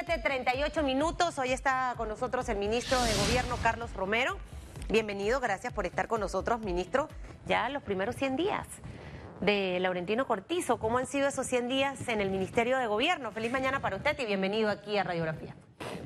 7:38 minutos. Hoy está con nosotros el ministro de Gobierno, Carlos Romero. Bienvenido, gracias por estar con nosotros, ministro. Ya los primeros 100 días de Laurentino Cortizo. ¿Cómo han sido esos 100 días en el Ministerio de Gobierno? Feliz mañana para usted y bienvenido aquí a Radiografía.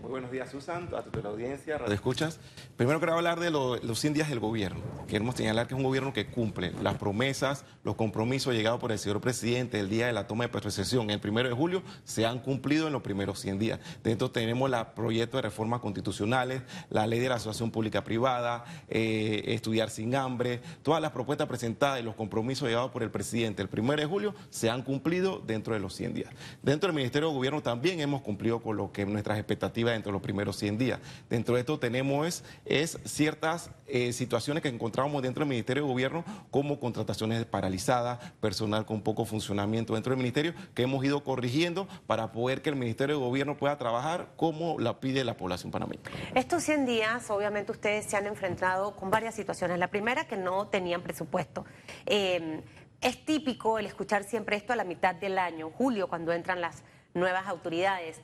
Muy buenos días, Susan, a toda la audiencia, Radio Escuchas. Primero quiero hablar de los 100 días del gobierno. Queremos señalar que es un gobierno que cumple las promesas, los compromisos llegados por el señor presidente el día de la toma de posesión, el primero de julio, se han cumplido en los primeros 100 días. Dentro tenemos el proyecto de reformas constitucionales, la ley de la asociación pública-privada, eh, estudiar sin hambre, todas las propuestas presentadas y los compromisos llegados por el presidente el primero de julio se han cumplido dentro de los 100 días. Dentro del Ministerio de Gobierno también hemos cumplido con lo que nuestras expectativas dentro de los primeros 100 días. Dentro de esto tenemos es, ciertas eh, situaciones que encontramos dentro del Ministerio de Gobierno, como contrataciones paralizadas, personal con poco funcionamiento dentro del Ministerio, que hemos ido corrigiendo para poder que el Ministerio de Gobierno pueda trabajar como la pide la población panameña. Estos 100 días, obviamente, ustedes se han enfrentado con varias situaciones. La primera, que no tenían presupuesto. Eh, es típico el escuchar siempre esto a la mitad del año, julio, cuando entran las nuevas autoridades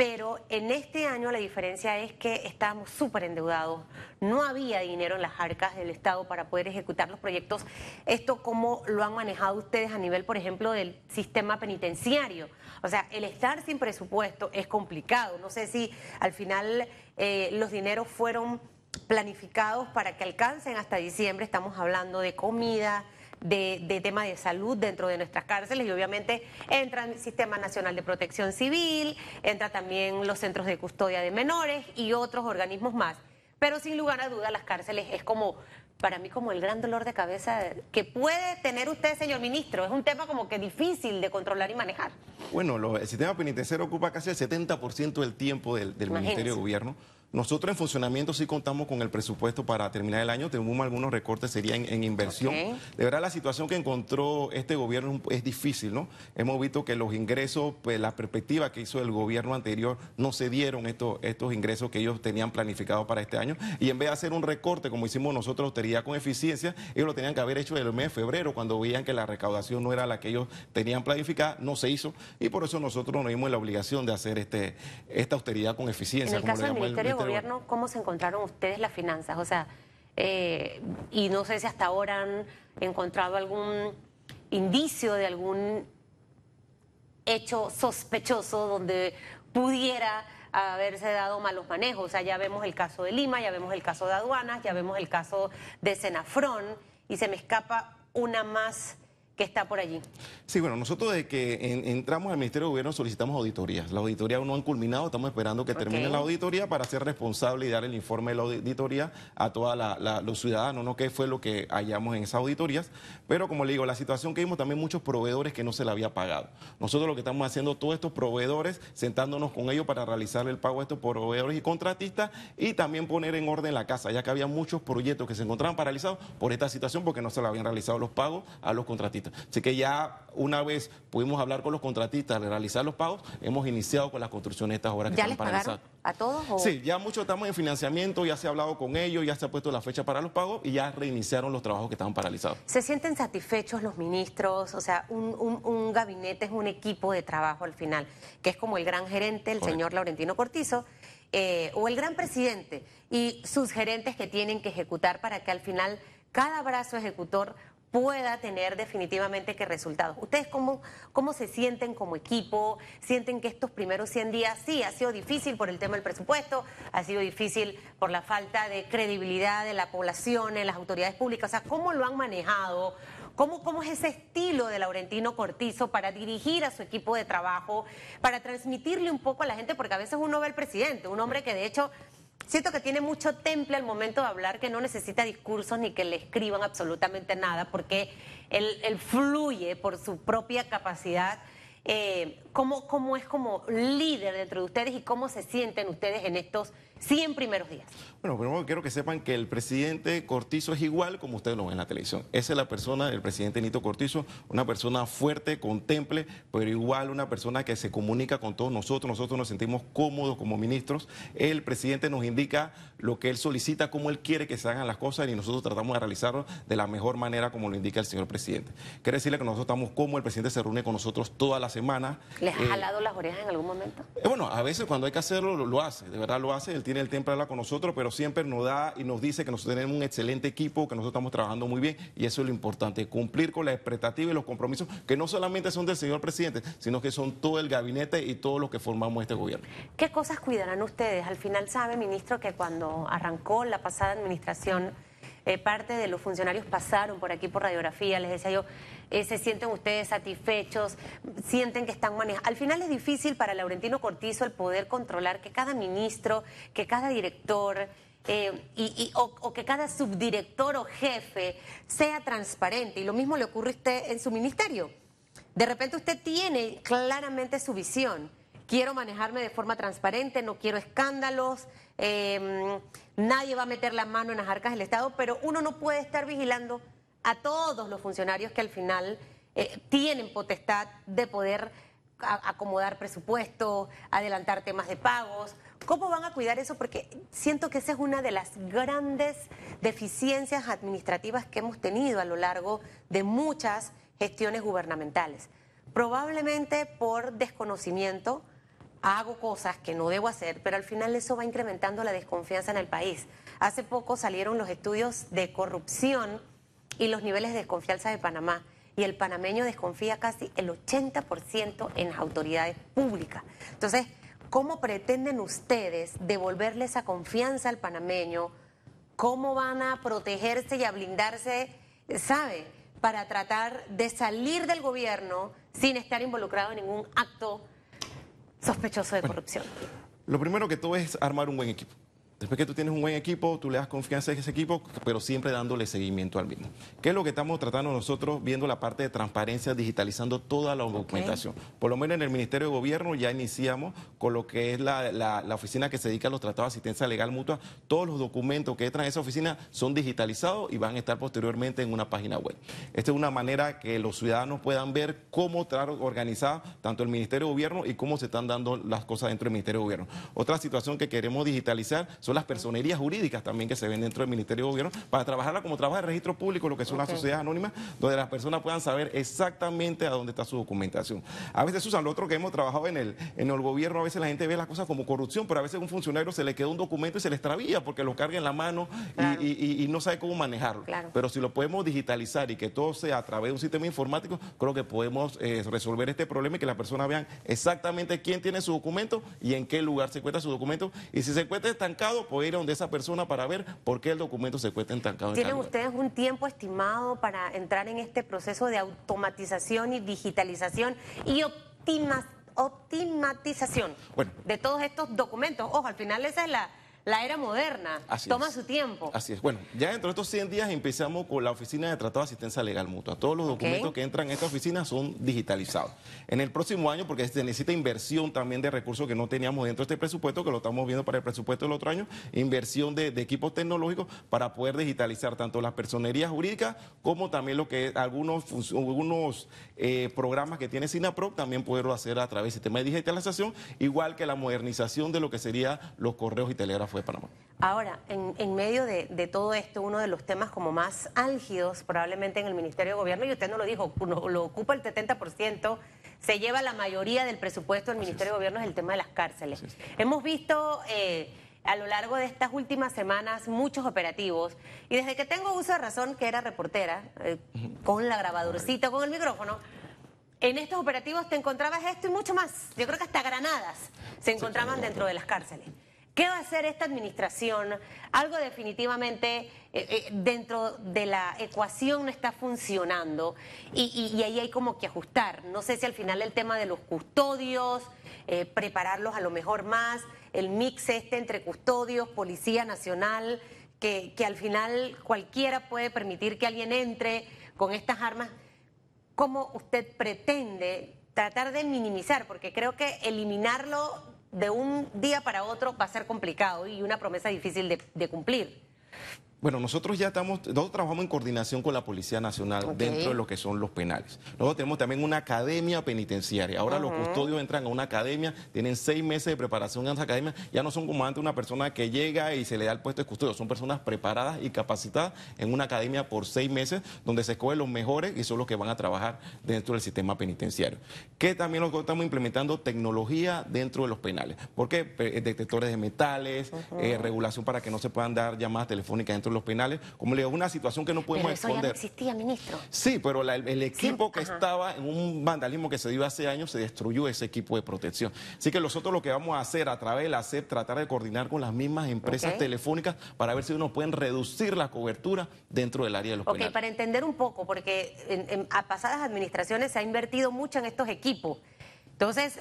pero en este año la diferencia es que estábamos súper endeudados, no había dinero en las arcas del Estado para poder ejecutar los proyectos. ¿Esto cómo lo han manejado ustedes a nivel, por ejemplo, del sistema penitenciario? O sea, el estar sin presupuesto es complicado. No sé si al final eh, los dineros fueron planificados para que alcancen hasta diciembre, estamos hablando de comida, de, de tema de salud dentro de nuestras cárceles y obviamente entra el Sistema Nacional de Protección Civil, entra también los centros de custodia de menores y otros organismos más. Pero sin lugar a duda las cárceles es como para mí como el gran dolor de cabeza que puede tener usted, señor ministro. Es un tema como que difícil de controlar y manejar. Bueno, el sistema penitenciario ocupa casi el 70% del tiempo del, del Ministerio de Gobierno. Nosotros en funcionamiento sí contamos con el presupuesto para terminar el año, tenemos algunos recortes, serían en, inversión. De verdad, la situación que encontró este gobierno es difícil, ¿no? Hemos visto que los ingresos, pues la perspectiva que hizo el gobierno anterior, no se dieron estos, estos ingresos que ellos tenían planificados para este año. Y en vez de hacer un recorte, como hicimos nosotros, austeridad con eficiencia, ellos lo tenían que haber hecho en el mes de febrero, cuando veían que la recaudación no era la que ellos tenían planificada, no se hizo. Y por eso nosotros nos dimos la obligación de hacer este, esta austeridad con eficiencia. En el caso del Ministerio gobierno, ¿cómo se encontraron ustedes las finanzas? O sea, eh, y no sé si hasta ahora han encontrado algún indicio de algún hecho sospechoso donde pudiera haberse dado malos manejos. O sea, ya vemos el caso de Lima, ya vemos el caso de aduanas, ya vemos el caso de Senafrón y se me escapa una más que está por allí. Sí, bueno, nosotros desde que entramos al Ministerio de Gobierno solicitamos auditorías. Las auditorías aún no han culminado, estamos esperando que termine la auditoría para ser responsable y dar el informe de la auditoría a todos los ciudadanos, ¿no? ¿Qué fue lo que hallamos en esas auditorías? Pero como le digo, la situación que vimos también muchos proveedores que no se le había pagado. Nosotros lo que estamos haciendo, todos estos proveedores, sentándonos con ellos para realizar el pago de estos proveedores y contratistas y también poner en orden la casa, ya que había muchos proyectos que se encontraban paralizados por esta situación porque no se le habían realizado los pagos a los contratistas. Así que ya una vez pudimos hablar con los contratistas, realizar los pagos, hemos iniciado con la construcción de estas obras que ¿Ya están paralizadas. ¿A todos? Sí, ya muchos estamos en financiamiento, ya se ha hablado con ellos, ya se ha puesto la fecha para los pagos y ya reiniciaron los trabajos que estaban paralizados. ¿Se sienten satisfechos los ministros? O sea, un, gabinete es un equipo de trabajo al final, que es como el gran gerente, el señor Laurentino Cortizo, eh, o el gran presidente y sus gerentes que tienen que ejecutar para que al final cada brazo ejecutor pueda tener definitivamente que resultados. ¿Ustedes cómo, cómo se sienten como equipo? ¿Sienten que estos primeros 100 días sí ha sido difícil por el tema del presupuesto, ha sido difícil por la falta de credibilidad de la población en las autoridades públicas? O sea, ¿cómo lo han manejado? ¿Cómo, ¿Cómo es ese estilo de Laurentino Cortizo para dirigir a su equipo de trabajo, para transmitirle un poco a la gente? Porque a veces uno ve al presidente, un hombre que de hecho siento que tiene mucho temple al momento de hablar, que no necesita discursos ni que le escriban absolutamente nada, porque él, fluye por su propia capacidad. Eh, ¿cómo, ¿Cómo es como líder dentro de ustedes y cómo se sienten ustedes en estos 100 primeros días? Bueno, primero quiero que sepan que el presidente Cortizo es igual como ustedes lo ven en la televisión. Esa es la persona, el presidente Nito Cortizo, una persona fuerte, contemple, pero igual una persona que se comunica con todos nosotros. Nosotros nos sentimos cómodos como ministros. El presidente nos indica lo que él solicita, cómo él quiere que se hagan las cosas y nosotros tratamos de realizarlo de la mejor manera como lo indica el señor presidente. Quiere decirle que nosotros estamos como el presidente se reúne con nosotros todas las semana. ¿Les ha jalado las orejas en algún momento? bueno, a veces cuando hay que hacerlo, lo, hace, de verdad lo hace. Él tiene el hablar con nosotros, pero siempre nos da y nos dice que nosotros tenemos un excelente equipo, que nosotros estamos trabajando muy bien y eso es lo importante, cumplir con la expectativa y los compromisos que no solamente son del señor presidente, sino que son todo el gabinete y todos los que formamos este gobierno. ¿Qué cosas cuidarán ustedes? Al final sabe, ministro, que cuando arrancó la pasada administración, eh, parte de los funcionarios pasaron por aquí por radiografía, les decía yo, eh, se sienten ustedes satisfechos, sienten que están manejando. Al final es difícil para Laurentino Cortizo el poder controlar que cada ministro, que cada director, eh, y, o, que cada subdirector o jefe sea transparente. Y lo mismo le ocurre a usted en su ministerio. De repente usted tiene claramente su visión. Quiero manejarme de forma transparente, no quiero escándalos, em, nadie va a meter la mano en las arcas del Estado, pero uno no puede estar vigilando a todos los funcionarios que al final eh, tienen potestad de poder acomodar presupuesto, adelantar temas de pagos. ¿Cómo van a cuidar eso? Porque siento que esa es una de las grandes deficiencias administrativas que hemos tenido a lo largo de muchas gestiones gubernamentales. Probablemente por desconocimiento hago cosas que no debo hacer, pero al final eso va incrementando la desconfianza en el país. Hace poco salieron los estudios de corrupción y los niveles de desconfianza de Panamá y el panameño desconfía casi el 80% en las autoridades públicas. Entonces, ¿cómo pretenden ustedes devolverle esa confianza al panameño? ¿Cómo van a protegerse y a blindarse, sabe, para tratar de salir del gobierno sin estar involucrado en ningún acto sospechoso de corrupción? Lo primero que todo es armar un buen equipo. Después que tú tienes un buen equipo, tú le das confianza a ese equipo, pero siempre dándole seguimiento al mismo. ¿Qué es lo que estamos tratando nosotros viendo la parte de transparencia, digitalizando toda la documentación? Por lo menos en el Ministerio de Gobierno ya iniciamos con lo que es la, oficina que se dedica a los tratados de asistencia legal mutua. Todos los documentos que entran a esa oficina son digitalizados y van a estar posteriormente en una página web. Esta es una manera que los ciudadanos puedan ver cómo está organizada tanto el Ministerio de Gobierno y cómo se están dando las cosas dentro del Ministerio de Gobierno. Otra situación que queremos digitalizar son las personerías jurídicas también que se ven dentro del Ministerio de Gobierno para trabajarla como trabaja el registro público, lo que son las sociedades anónimas, donde las personas puedan saber exactamente a dónde está su documentación. A veces, Susan, lo otro que hemos trabajado en el, en el gobierno, a veces la gente ve las cosas como corrupción, pero a veces a un funcionario se le queda un documento y se le extravía porque lo carga en la mano y, no sabe cómo manejarlo. Pero si lo podemos digitalizar y que todo sea a través de un sistema informático, creo que podemos eh, resolver este problema y que las personas vean exactamente quién tiene su documento y en qué lugar se encuentra su documento. Y si se encuentra estancado, estancado, ir a donde esa persona para ver por qué el documento se encuentra estancado. ¿Tienen ustedes un tiempo estimado para entrar en este proceso de automatización y digitalización y optimización de todos estos documentos? Ojo, al final esa es la la era moderna. Toma su tiempo. Así es. Bueno, ya dentro de estos 100 días empezamos con la Oficina de Tratado de Asistencia Legal Mutua. Todos los documentos que entran en esta oficina son digitalizados. En el próximo año, porque se necesita inversión también de recursos que no teníamos dentro de este presupuesto, que lo estamos viendo para el presupuesto del otro año, inversión de, equipos tecnológicos para poder digitalizar tanto las personerías jurídicas como también lo que es algunos, algunos eh, programas que tiene SINAPRO, también poderlo hacer a través del sistema de digitalización, igual que la modernización de lo que serían los correos y telégrafos fue Panamá. Ahora, en, medio de, todo esto, uno de los temas como más álgidos probablemente en el Ministerio de Gobierno, y usted no lo dijo, lo ocupa el 70%, se lleva la mayoría del presupuesto del Ministerio de Gobierno, es el tema de las cárceles. Hemos visto... Eh, a lo largo de estas últimas semanas muchos operativos y desde que tengo uso de razón que era reportera eh, con la grabadorcita, con el micrófono, en estos operativos te encontrabas esto y mucho más. Yo creo que hasta granadas se encontraban dentro de las cárceles. ¿Qué va a hacer esta administración? Algo definitivamente eh, eh, dentro de la ecuación no está funcionando y, ahí hay como que ajustar. No sé si al final el tema de los custodios, eh, prepararlos a lo mejor más, el mix este entre custodios, Policía Nacional, que, que al final cualquiera puede permitir que alguien entre con estas armas. ¿Cómo usted pretende tratar de minimizar? Porque creo que eliminarlo de un día para otro va a ser complicado y una promesa difícil de, cumplir. Bueno, nosotros ya estamos, nosotros trabajamos en coordinación con la Policía Nacional dentro de lo que son los penales. Nosotros tenemos también una academia penitenciaria. Ahora los custodios entran a una academia, tienen seis meses de preparación en esa academia, ya no son como antes una persona que llega y se le da el puesto de custodio, son personas preparadas y capacitadas en una academia por seis meses, donde se escogen los mejores y son los que van a trabajar dentro del sistema penitenciario. Que también nosotros estamos implementando tecnología dentro de los penales. ¿Por qué? Detectores de metales, eh, regulación para que no se puedan dar llamadas telefónicas dentro los penales. Como le digo, una situación que no podemos pero eso Ya no existía, ministro. Sí, pero el equipo que estaba en un vandalismo que se dio hace años, se destruyó ese equipo de protección. Así que nosotros lo que vamos a hacer a través de la CEP, tratar de coordinar con las mismas empresas telefónicas para ver si uno pueden reducir la cobertura dentro del área de los penales. Ok, para entender un poco, porque en, a pasadas administraciones se ha invertido mucho en estos equipos. Entonces,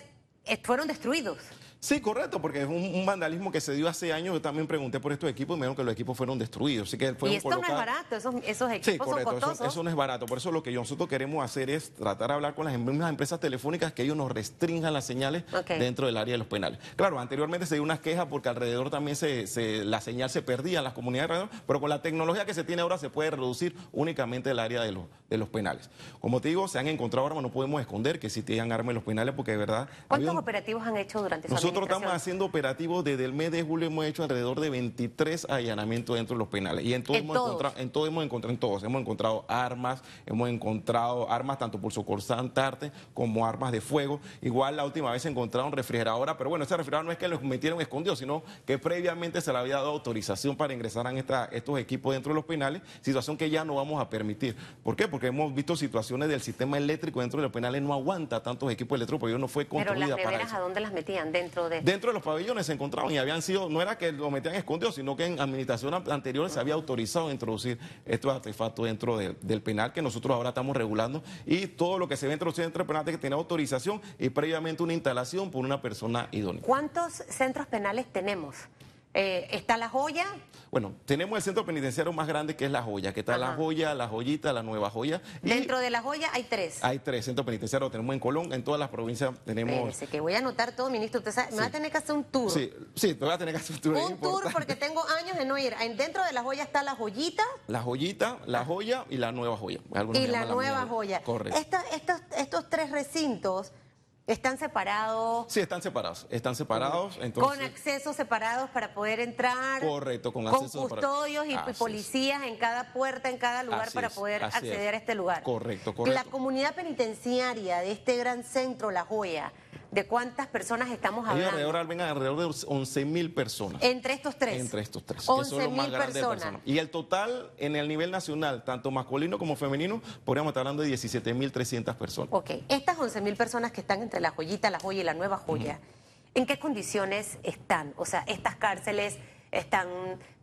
fueron destruidos. Sí, correcto, porque es un, vandalismo que se dio hace años. Yo también pregunté por estos equipos y me dijeron que los equipos fueron destruidos. Así que y esto no es barato, esos, equipos sí, correcto, son Eso, eso, no es barato. Por eso lo que nosotros queremos hacer es tratar de hablar con las mismas empresas telefónicas que ellos nos restrinjan las señales dentro del área de los penales. Claro, anteriormente se dio unas quejas porque alrededor también se, la señal se perdía en las comunidades alrededor, pero con la tecnología que se tiene ahora se puede reducir únicamente el área de los, de los penales. Como te digo, se han encontrado armas, no podemos esconder que tienen armas en los penales porque de verdad... ¿Cuántos operativos han hecho durante su Nosotros estamos haciendo operativos desde el mes de julio hemos hecho alrededor de 23 allanamientos dentro de los penales. Y en todo, hemos, Encontrado, en todo hemos encontrado, en todos, hemos encontrado armas, hemos encontrado armas tanto por socorsante arte como armas de fuego. Igual la última vez se encontraron refrigeradora, pero bueno, ese refrigerador no es que los metieron escondidos, sino que previamente se le había dado autorización para ingresar a esta, estos equipos dentro de los penales, situación que ya no vamos a permitir. ¿Por qué? Porque hemos visto situaciones del sistema eléctrico dentro de los penales no aguanta tantos equipos eléctricos, porque no fue construida Pero las ¿a dónde las metían? Dentro de... Dentro de los se encontraban y habían sido, no era que lo metían escondidos, sino que en administraciones anteriores se había autorizado a introducir estos artefactos dentro del penal que nosotros ahora estamos regulando y todo lo que se ve dentro del centro penal que tiene autorización y previamente una instalación por una persona idónea. ¿Cuántos centros penales tenemos? Eh, está La Joya. Bueno, tenemos el centro penitenciario más grande que es La Joya, que está La Joya, La Joyita, La Nueva Joya. Dentro de La Joya hay tres. Hay tres centros penitenciarios, tenemos en Colón, en todas las provincias tenemos... Espérese, que voy a anotar todo, ministro, usted sabe, me va a tener que hacer un tour. Sí, sí, te voy a tener que hacer un tour. Un tour porque tengo años de no ir. Dentro de La Joya está La Joyita. La Joyita, La Joya y La Nueva Joya. y La Nueva Joya. Correcto. estos, estos tres recintos ¿Están separados? Sí, están separados. Están separados. con accesos separados para poder entrar. Correcto, con Con custodios y policías en cada puerta, en cada lugar para poder acceder a este lugar. Correcto, correcto. La comunidad penitenciaria de este gran centro, La Joya, ¿De cuántas personas estamos hablando? alrededor, alrededor de 11 mil personas. ¿Entre estos tres? Entre estos tres. 11 mil personas. Y el total en el nivel nacional, tanto masculino como femenino, podríamos estar hablando de 17 mil 300 personas. Ok, estas 11 mil personas que están entre la joyita, la joya y la nueva joya, ¿en qué condiciones están? O sea, estas cárceles están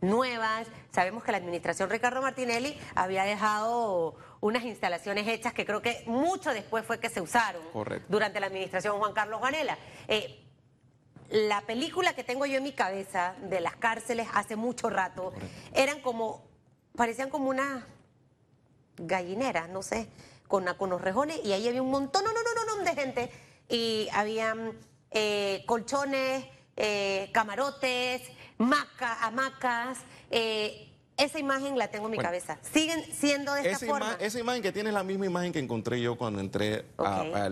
nuevas. Sabemos que la administración Ricardo Martinelli había dejado unas instalaciones hechas que creo que mucho después fue que se usaron durante la administración Juan Carlos Ganela. Eh, la película que tengo yo en mi cabeza de las cárceles hace mucho rato eran como, parecían como una gallinera, no sé, con, con los rejones y ahí había un montón, no, no, no, no, no de gente y habían eh, colchones, eh, camarotes, maca, hamacas, eh, esa imagen la tengo en mi cabeza. ¿Siguen siendo de esta forma? esa imagen que tiene es la misma imagen que encontré yo cuando entré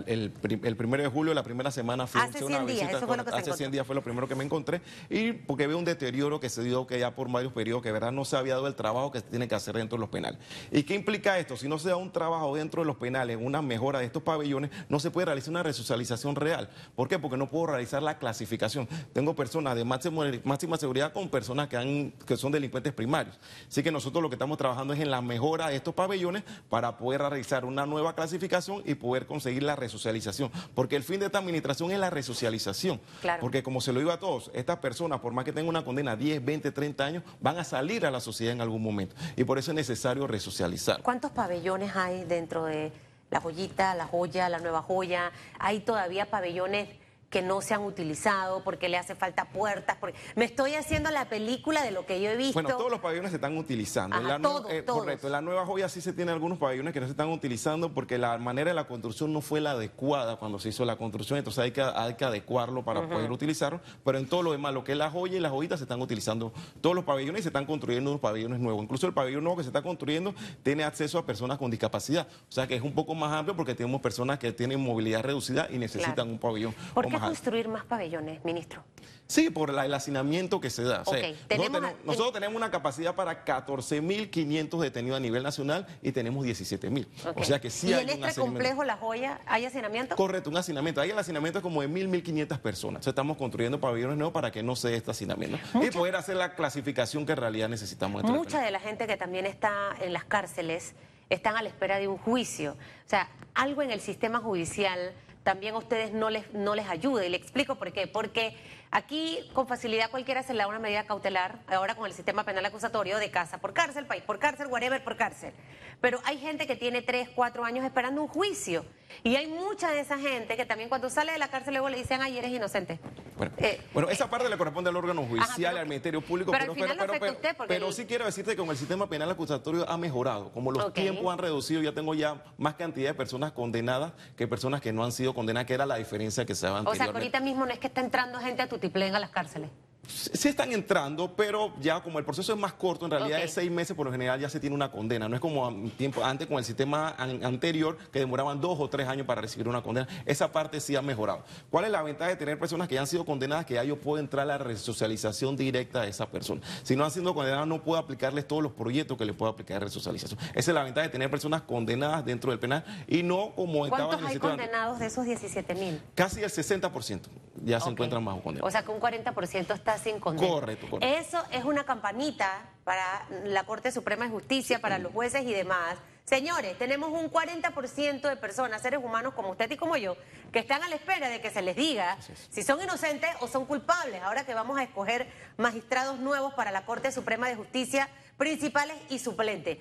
el, primero de julio, la primera semana fui hace una 100 días, eso fue lo que Hace 100 días fue lo primero que me encontré. Y porque veo un deterioro que se dio que ya por varios periodos, que verdad no se había dado el trabajo que se tiene que hacer dentro de los penales. ¿Y qué implica esto? Si no se da un trabajo dentro de los penales, una mejora de estos pabellones, no se puede realizar una resocialización real. ¿Por qué? Porque no puedo realizar la clasificación. Tengo personas de máxima, máxima seguridad con personas que, han, que son delincuentes primarios. Así que nosotros lo que estamos trabajando es en la mejora de estos pabellones para poder realizar una nueva clasificación y poder conseguir la resocialización. Porque el fin de esta administración es la resocialización. Porque como se lo digo a todos, estas personas, por más que tengan una condena 10, 20, 30 años, van a salir a la sociedad en algún momento. Y por eso es necesario resocializar. ¿Cuántos pabellones hay dentro de la joyita, la joya, la nueva joya? ¿Hay todavía pabellones que no se han utilizado, porque le hace falta puertas, porque me estoy haciendo la película de lo que yo he visto. Bueno, todos los pabellones se están utilizando. Ajá, la todos, eh, todos. Correcto, en la nueva joya sí se tiene algunos pabellones que no se están utilizando porque la manera de la construcción no fue la adecuada cuando se hizo la construcción, entonces hay que, hay que adecuarlo para poder utilizarlo, pero en todo lo demás, lo que es la joya y las joyitas se están utilizando todos los pabellones y se están construyendo unos pabellones nuevos. Incluso el pabellón nuevo que se está construyendo tiene acceso a personas con discapacidad, o sea que es un poco más amplio porque tenemos personas que tienen movilidad reducida y necesitan Claro. un pabellón ¿Por o alto. construir más pabellones, ministro? Sí, por la- el hacinamiento que se da. O sea, Ok, nosotros, tenemos a- nosotros tenemos una capacidad para 14.500 detenidos a nivel nacional y tenemos 17.000. Ok. O sea que sí ¿Y hay en un este hacinamiento. complejo La Joya hay hacinamiento? Correcto, un hacinamiento. Ahí el hacinamiento es como de 1.000, 1.500 personas. Entonces estamos construyendo pabellones nuevos para que no se dé este hacinamiento. Y poder hacer la clasificación que en realidad necesitamos. del Mucha de la gente que también está en las cárceles están a la espera de un juicio. O sea, algo en el sistema judicial también a ustedes no les, no les ayuda. Y le explico por qué. Porque aquí con facilidad cualquiera se le da una medida cautelar, ahora con el sistema penal acusatorio de casa por cárcel, país por cárcel, whatever por cárcel. Pero hay gente que tiene tres, cuatro años esperando un juicio. Y hay mucha de esa gente que también cuando sale de la cárcel luego le dicen, ay, eres inocente. Bueno, Eh, bueno, esa parte le corresponde al órgano judicial, pero- al Ministerio Público, pero lo afecta a usted pero el- sí quiero decirte que con el sistema penal acusatorio ha mejorado. Como los Ok. tiempos han reducido, ya tengo ya más cantidad de personas condenadas que personas que no han sido condenadas, que era la diferencia que se daba o sea, que anteriormente. ahorita mismo no es que está entrando gente a tutiplén a las cárceles. Sí están entrando, pero ya como el proceso es más corto, en realidad es seis meses, por lo general ya se tiene una condena. No es como tiempo antes con el sistema an- anterior, que demoraban dos o tres años para recibir una condena. Esa parte sí ha mejorado. ¿Cuál es la ventaja de tener personas que ya han sido condenadas? Que ya yo puedo entrar a la resocialización directa de esa persona. Si no han sido condenadas, no puedo aplicarles todos los proyectos que les puedo aplicar de resocialización. Esa es la ventaja de tener personas condenadas dentro del penal y no como estaban ¿Cuántos en el hay condenados de esos 17 mil? Casi el 60% ya se encuentran bajo condena. O sea que un 40% está sin condena. Correcto, correcto. Eso es una campanita para la Corte Suprema de Justicia, para los jueces y demás. Señores, tenemos un 40% de personas, seres humanos como usted y como yo, que están a la espera de que se les diga si son inocentes o son culpables. Ahora que vamos a escoger magistrados nuevos para la Corte Suprema de Justicia, principales y suplentes.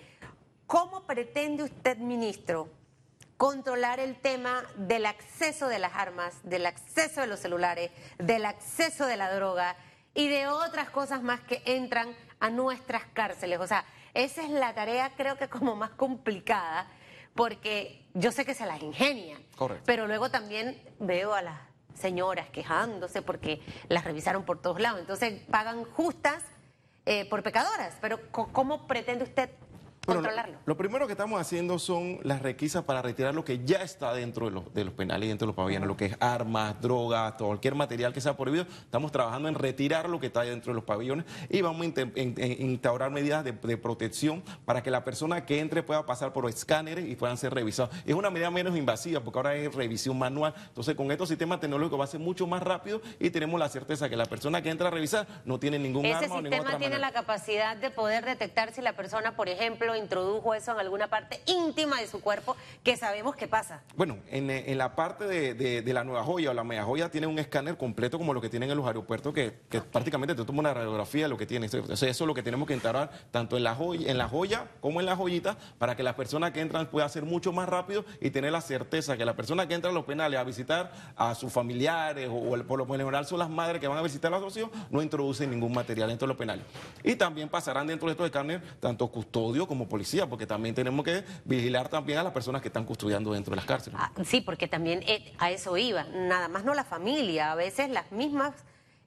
¿Cómo pretende usted, ministro, controlar el tema del acceso de las armas, del acceso de los celulares, del acceso de la droga y de otras cosas más que entran a nuestras cárceles. O sea, esa es la tarea creo que como más complicada porque yo sé que se las ingenian, Correcto. pero luego también veo a las señoras quejándose porque las revisaron por todos lados. Entonces pagan justas eh, por pecadoras, pero ¿cómo pretende usted Bueno, controlarlo? Lo, primero que estamos haciendo son las requisas para retirar lo que ya está dentro de los, de los penales y dentro de los pabellones, lo que es armas, drogas, cualquier material que sea prohibido. Estamos trabajando en retirar lo que está dentro de los pabellones y vamos a en- instaurar medidas de, de protección para que la persona que entre pueda pasar por escáneres y puedan ser revisados. Es una medida menos invasiva porque ahora es revisión manual. Entonces, con estos sistemas tecnológicos va a ser mucho más rápido y tenemos la certeza que la persona que entra a revisar no tiene ningún Ese arma o ninguna sistema otra tiene manera. la capacidad de poder detectar si la persona, por ejemplo, introdujo eso en alguna parte íntima de su cuerpo, que sabemos que pasa. Bueno, en, eh, en la parte de, de- de la nueva joya o la media joya tiene un escáner completo como lo que tienen en los aeropuertos que, que prácticamente te toma una radiografía de lo que tiene. Entonces, eso es lo que tenemos que integrar tanto en la, joya, en la joya como en la joyita para que las personas que entran puedan ser mucho más rápido y tener la certeza que la persona que entra a los penales a visitar a sus familiares o, o el- por lo general son las madres que van a visitar a los hijos, no introducen ningún material dentro de los penales. Y también pasarán dentro de estos escáneres tanto custodio como policía, porque también tenemos que vigilar también a las personas que están custodiando dentro de las cárceles. Ah, sí, porque también eh, a eso iba. Nada más no la familia, a veces las mismas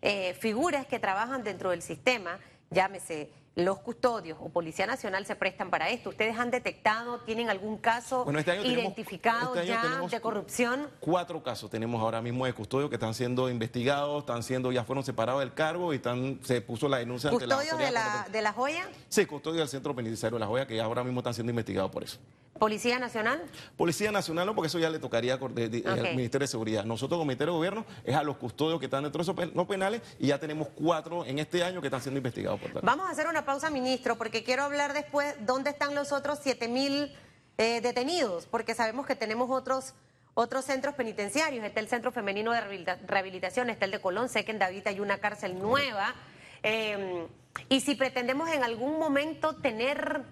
eh, figuras que trabajan dentro del sistema, llámese los custodios o Policía Nacional se prestan para esto. ¿Ustedes han detectado, tienen algún caso Bueno, este tenemos- identificado este ya de corrupción? Cuatro casos tenemos ahora mismo de custodio que están siendo investigados, están siendo, ya fueron separados del cargo y están, se puso la denuncia ante la ¿Custodios de la, de la joya? Sí, custodio del Centro Penitenciario de La Joya, que ahora mismo están siendo investigados por eso. ¿Policía Nacional? Policía Nacional, no, porque eso ya le tocaría al Ministerio de Seguridad. Nosotros como Ministerio de Gobierno es a los custodios que están dentro de esos los penales y ya tenemos cuatro en este año que están siendo investigados por tal. Vamos a hacer una pausa, ministro, porque quiero hablar después dónde están los otros 7 mil eh, detenidos, porque sabemos que tenemos otros otros centros penitenciarios. Está el Centro Femenino de Rehabilita- Rehabilitación, está el de Colón, sé que en David hay una cárcel nueva. Eh, y si pretendemos en algún momento tener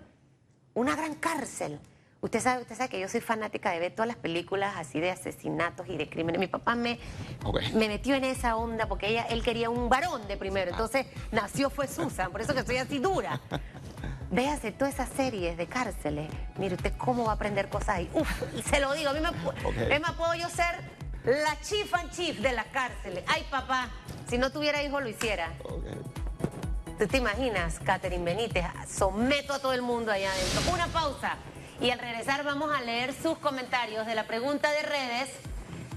una gran cárcel, Usted sabe, usted sabe que yo soy fanática de ver todas las películas así de asesinatos y de crímenes. Mi papá me, me metió en esa onda porque ella, él quería un varón de primero. Entonces nació fue Susan, por eso que estoy así dura. Véase todas esas series de cárceles. Mire usted cómo va a aprender cosas ahí. Uf, se lo digo, a mí me, okay. me puedo yo ser la chief and chief de las cárceles. Ay, papá, si no tuviera hijo lo hiciera. ¿Tú te imaginas, Catherine Benítez? Someto a todo el mundo allá adentro. Una pausa. Y al regresar vamos a leer sus comentarios de la pregunta de redes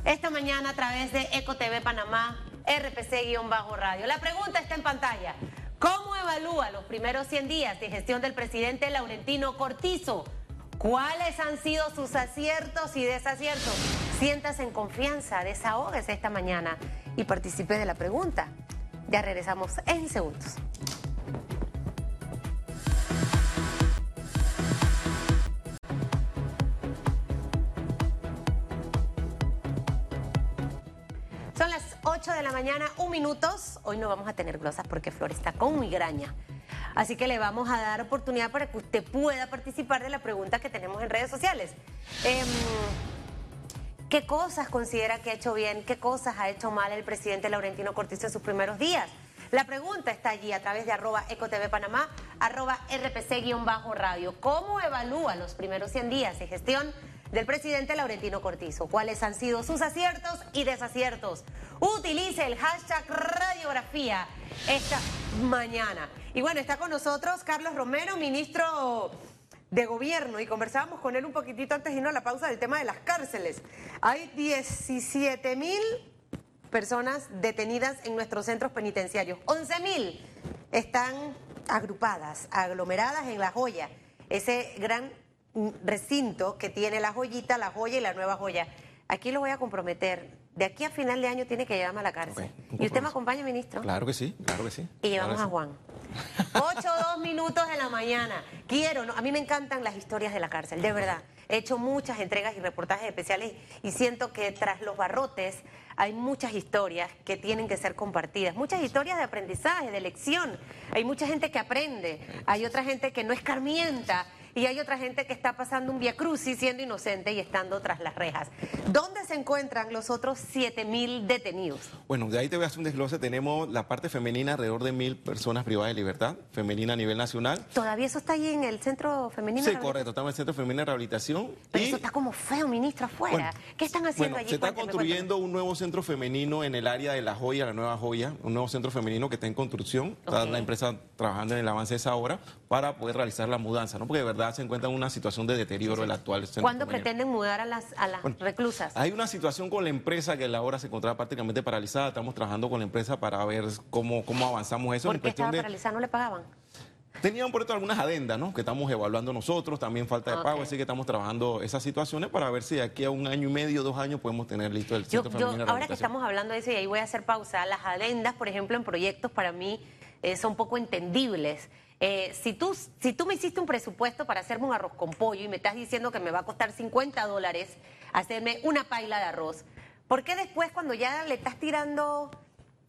esta mañana a través de EcoTV Panamá, RPC-Radio. La pregunta está en pantalla. ¿Cómo evalúa los primeros 100 días de gestión del presidente Laurentino Cortizo? ¿Cuáles han sido sus aciertos y desaciertos? Siéntase en confianza, desahógese esta mañana y participe de la pregunta. Ya regresamos en segundos. La mañana, un minutos. Hoy no vamos a tener glosas porque Flor está con migraña. Así que le vamos a dar oportunidad para que usted pueda participar de la pregunta que tenemos en redes sociales. Em, ¿Qué cosas considera que ha hecho bien? ¿Qué cosas ha hecho mal el presidente Laurentino Cortizo en sus primeros días? La pregunta está allí a través de arroba ecotv panamá, arroba rpc-radio. ¿Cómo evalúa los primeros 100 días de gestión del presidente Laurentino Cortizo. ¿Cuáles han sido sus aciertos y desaciertos? Utilice el hashtag radiografía esta mañana. Y bueno, está con nosotros Carlos Romero, ministro de Gobierno, y conversábamos con él un poquitito antes de irnos a la pausa del tema de las cárceles. Hay 17 mil personas detenidas en nuestros centros penitenciarios. 11 mil están agrupadas, aglomeradas en La Joya, ese gran recinto que tiene la joyita, la joya y la nueva joya. Aquí lo voy a comprometer. De aquí a final de año tiene que llevarme a la cárcel. ¿Y usted me acompaña, ministro? Claro que sí, claro que sí. Y llevamos a Juan. Ocho o dos minutos de la mañana. Quiero, a mí me encantan las historias de la cárcel, de verdad. He hecho muchas entregas y reportajes especiales y siento que tras los barrotes hay muchas historias que tienen que ser compartidas, muchas historias de aprendizaje, de lección. Hay mucha gente que aprende, hay otra gente que no escarmienta y hay otra gente que está pasando un via crucis siendo inocente y estando tras las rejas. ¿Dónde se encuentran los otros 7 mil detenidos? Bueno, de ahí te voy a hacer un desglose. Tenemos la parte femenina, alrededor de mil personas privadas de libertad, femenina a nivel nacional. ¿Todavía eso está ahí en el centro femenino? Sí, correcto, estamos en el centro femenino de rehabilitación. Pero eso está como feo, ministro, afuera. ¿Qué están haciendo bueno, allí? Se está construyendo un nuevo centro femenino en el área de La Joya, la Nueva Joya, un nuevo centro femenino que está en construcción. Está la empresa trabajando en el avance de esa obra para poder realizar la mudanza, ¿no? Porque de verdad se encuentra en una situación de deterioro el actual centro ¿Cuándo pretenden mudar a las, a las reclusas? Hay una situación con la empresa que la obra se encontraba prácticamente paralizada. Estamos trabajando con la empresa para ver cómo, cómo avanzamos eso. ¿Por qué estaba paralizada? ¿No le pagaban? Tenían por esto algunas adendas, ¿no? Que estamos evaluando nosotros, también falta de pago, así que estamos trabajando esas situaciones para ver si de aquí a un año y medio, dos años podemos tener listo el centro yo, yo, Ahora que estamos hablando de eso, y ahí voy a hacer pausa, las adendas, por ejemplo, en proyectos para mí eh, son poco entendibles. Eh, si, tú, si tú me hiciste un presupuesto para hacerme un arroz con pollo y me estás diciendo que me va a costar 50 dólares hacerme una paila de arroz, ¿por qué después cuando ya le estás tirando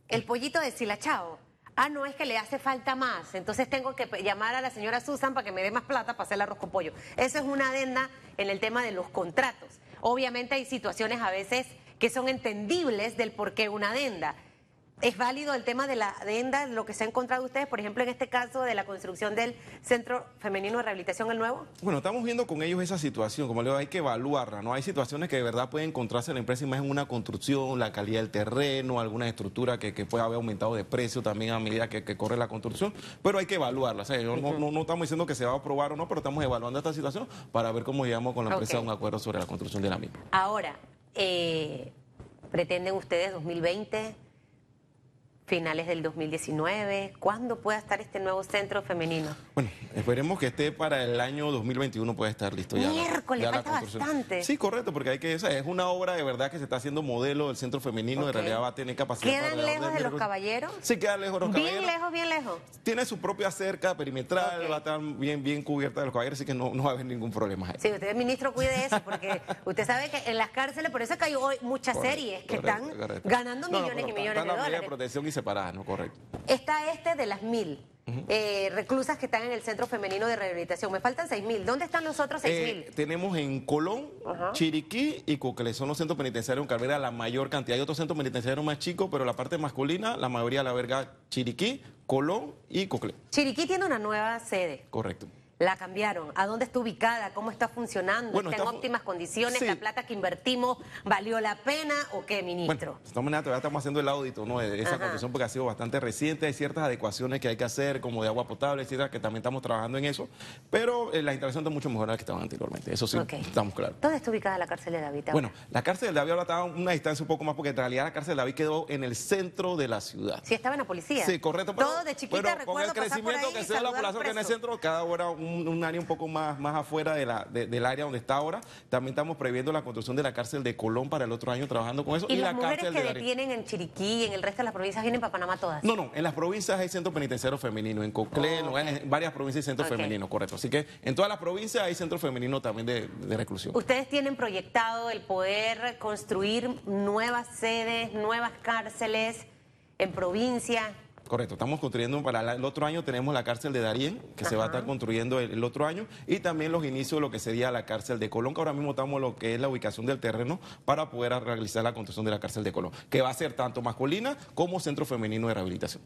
el pollito deshilachado? Ah, no, es que le hace falta más. Entonces tengo que llamar a la señora Susan para que me dé más plata para hacer el arroz con pollo. Eso es una adenda en el tema de los contratos. Obviamente hay situaciones a veces que son entendibles del por qué una adenda. ¿Es válido el tema de la adenda, lo que se ha encontrado ustedes, por ejemplo, en este caso de la construcción del Centro Femenino de Rehabilitación El Nuevo? Bueno, estamos viendo con ellos esa situación, como le digo, hay que evaluarla, ¿no? Hay situaciones que de verdad pueden encontrarse en la empresa y más en una construcción, la calidad del terreno, alguna estructura que, que pueda haber aumentado de precio también a medida que, corre la construcción, pero hay que evaluarla. O sea, no, no, estamos diciendo que se va a aprobar o no, pero estamos evaluando esta situación para ver cómo llegamos con la empresa a un acuerdo sobre la construcción de la misma. Ahora, eh, ¿pretenden ustedes 2020? Finales del 2019? ¿Cuándo pueda estar este nuevo centro femenino? Bueno, esperemos que esté para el año 2021 pueda estar listo ya. Miércoles, falta bastante. Sí, correcto, porque hay que, es una obra de verdad que se está haciendo modelo del centro femenino, de realidad va a tener capacidad. ¿Quedan lejos de, los caballeros? Sí, quedan lejos de los caballeros. Bien lejos, bien lejos. Tiene su propia cerca perimetral, va a estar bien, bien cubierta de los caballeros, así que no, no va a haber ningún problema. Ahí. Sí, usted, ministro, cuide eso, porque usted sabe que en las cárceles, por eso es que hay hoy muchas series que están ganando millones y millones de dólares. de protección y separadas, ¿no? Correcto. Está este de las mil. eh, reclusas que están en el Centro Femenino de Rehabilitación. Me faltan 6.000. ¿Dónde están los otros 6.000? Eh, tenemos en Colón, Chiriquí y Cocle. Son los centros penitenciarios en Cabrera la mayor cantidad. Hay otros centros penitenciarios más chicos, pero la parte masculina, la mayoría la verga Chiriquí, Colón y Cocle. Chiriquí tiene una nueva sede. Correcto. La cambiaron. ¿A dónde está ubicada? ¿Cómo está funcionando? ¿Está, en óptimas condiciones? ¿La plata que invertimos valió la pena o qué, ministro? Bueno, de todas maneras, todavía estamos haciendo el audito ¿no? de esa construcción porque ha sido bastante reciente. Hay ciertas adecuaciones que hay que hacer, como de agua potable, etcétera, que también estamos trabajando en eso. Pero eh, la instalación está mucho mejor de la que estaban anteriormente. Eso sí, estamos claros. ¿Dónde está ubicada la cárcel de David? Bueno, la cárcel de David ahora estaba a una distancia un poco más porque en realidad la cárcel de David quedó en el centro de la ciudad. Sí, estaba en la policía. Sí, correcto. Todo de chiquita pero con el crecimiento que sea la población que en el centro, cada hora un, un área un poco más, más afuera de la, del área donde está ahora. También estamos previendo la construcción de la cárcel de Colón para el otro año trabajando con eso. ¿Y, las mujeres que detienen en Chiriquí, en el resto de las provincias, vienen para Panamá todas? No, no, en las provincias hay centros penitenciarios femeninos, en Coclé, en varias provincias hay centros femeninos, correcto. Así que en todas las provincias hay centros femeninos también de, de reclusión. ¿Ustedes tienen proyectado el poder construir nuevas sedes, nuevas cárceles en provincia? Correcto, estamos construyendo para el otro año, tenemos la cárcel de Darién, que se va a estar construyendo el, otro año, y también los inicios de lo que sería la cárcel de Colón, que ahora mismo estamos lo que es la ubicación del terreno para poder realizar la construcción de la cárcel de Colón, que va a ser tanto masculina como centro femenino de rehabilitación.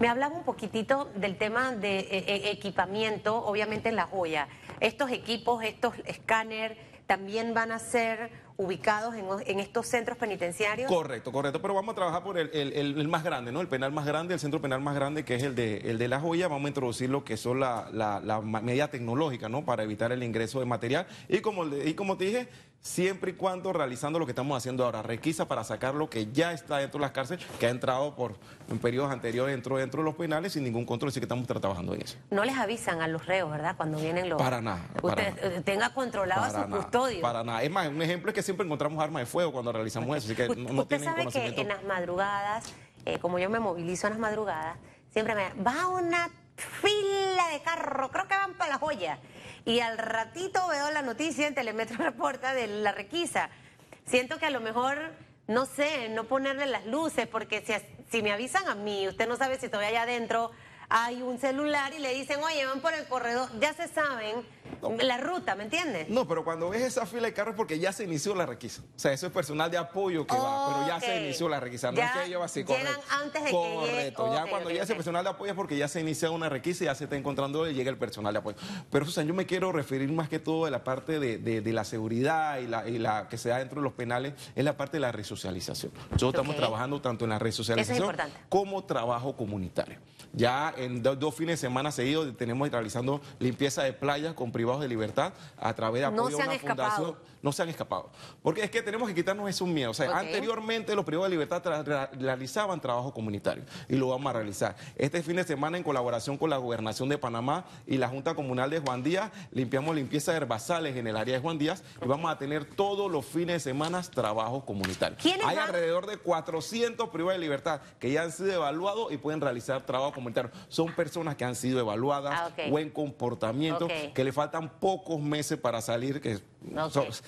Me hablaba un poquitito del tema de eh, eh, equipamiento, obviamente en La Joya. Estos equipos, estos escáneres, también van a ser ubicados en, estos centros penitenciarios? Correcto, correcto, pero vamos a trabajar por el, más grande, ¿no? El penal más grande, el centro penal más grande, que es el de, el de La Joya. Vamos a introducir lo que son la, la, medida tecnológica, ¿no? Para evitar el ingreso de material. Y como, y como te dije, siempre y cuando realizando lo que estamos haciendo ahora, requisa para sacar lo que ya está dentro de las cárceles, que ha entrado por en periodos anteriores dentro, dentro de los penales sin ningún control, así que estamos trabajando en eso. No les avisan a los reos, ¿verdad? Cuando vienen los... Para nada. Usted eh, tenga controlado a su custodio. Para nada. Es más, un ejemplo es que siempre encontramos armas de fuego cuando realizamos eso, así que no, Usted sabe que en las madrugadas, eh, como yo me movilizo en las madrugadas, siempre me va una fila de carro, creo que van para la joya. Y al ratito veo la noticia en Telemetro Reporta de la requisa. Siento que a lo mejor, no sé, no ponerle las luces, porque si, si me avisan a mí, usted no sabe si estoy allá adentro hay un celular y le dicen, oye, van por el corredor, ya se saben la ruta, ¿me entiendes? No, pero cuando ves esa fila de carros es porque ya se inició la requisa. O sea, eso es personal de apoyo que va, pero ya se inició la requisa. No es que ellos así, correcto. antes de correcto. Que ya cuando llega ese personal de apoyo es porque ya se inicia una requisa y ya se está encontrando y llega el personal de apoyo. Pero, Susan, yo me quiero referir más que todo a la parte de, la seguridad y la, y la, que se da dentro de los penales, es la parte de la resocialización. Nosotros estamos trabajando tanto en la resocialización como trabajo comunitario. Ya en dos, fines de semana seguidos tenemos realizando limpieza de playas con privados de libertad a través de apoyo de una fundación. No se han escapado. Porque es que tenemos que quitarnos esos miedos. O sea, anteriormente los privados de libertad realizaban trabajo comunitario y lo vamos a realizar. Este fin de semana en colaboración con la Gobernación de Panamá y la Junta Comunal de Juan Díaz limpiamos limpieza de herbazales en el área de Juan Díaz y vamos a tener todos los fines de semana trabajo comunitario. Hay alrededor de 400 privados de libertad que ya han sido evaluados y pueden realizar trabajo comunitario. Son personas que han sido evaluadas, ah, buen comportamiento, que le faltan pocos meses para salir, que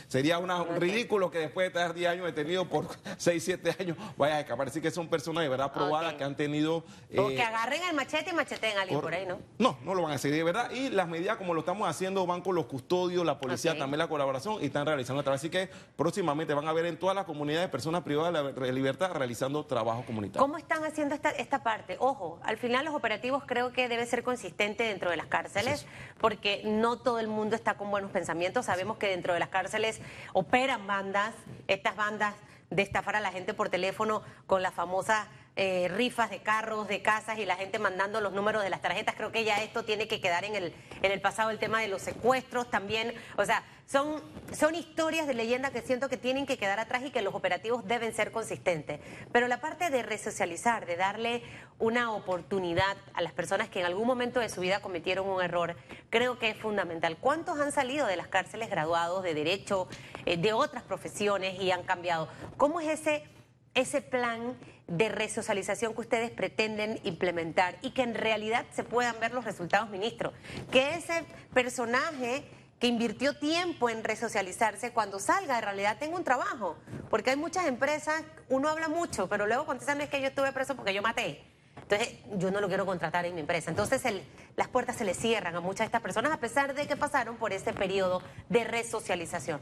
sería una, ridículo que después de estar 10 años detenido por 6, 7 años vaya a escapar. Así que son personas de verdad probadas que han tenido... o que eh, agarren el machete y macheten a alguien por, ahí, ¿no? No, no lo van a hacer, de verdad. Y las medidas como lo estamos haciendo van con los custodios, la policía, también la colaboración y están realizando trabajo. Así que próximamente van a ver en todas las comunidades personas privadas de libertad realizando trabajo comunitario. ¿Cómo están haciendo esta, esta parte? Ojo, al final los operativos creo que debe ser consistente dentro de las cárceles, porque no todo el mundo está con buenos pensamientos. Sabemos que dentro de las cárceles operan bandas, estas bandas de estafar a la gente por teléfono con las famosas eh, rifas de carros, de casas y la gente mandando los números de las tarjetas. Creo que ya esto tiene que quedar en el, en el pasado, el tema de los secuestros también. O sea, son, son historias de leyenda que siento que tienen que quedar atrás y que los operativos deben ser consistentes. Pero la parte de resocializar, de darle una oportunidad a las personas que en algún momento de su vida cometieron un error, creo que es fundamental. ¿Cuántos han salido de las cárceles graduados de derecho, eh, de otras profesiones y han cambiado? ¿Cómo es ese, ese plan? De resocialización que ustedes pretenden implementar y que en realidad se puedan ver los resultados, ministro. Que ese personaje que invirtió tiempo en resocializarse, cuando salga de realidad tenga un trabajo. Porque hay muchas empresas, uno habla mucho, pero luego contestan es que yo estuve preso porque yo maté. Entonces, yo no lo quiero contratar en mi empresa. Entonces, las puertas se le cierran a muchas de estas personas a pesar de que pasaron por ese periodo de resocialización.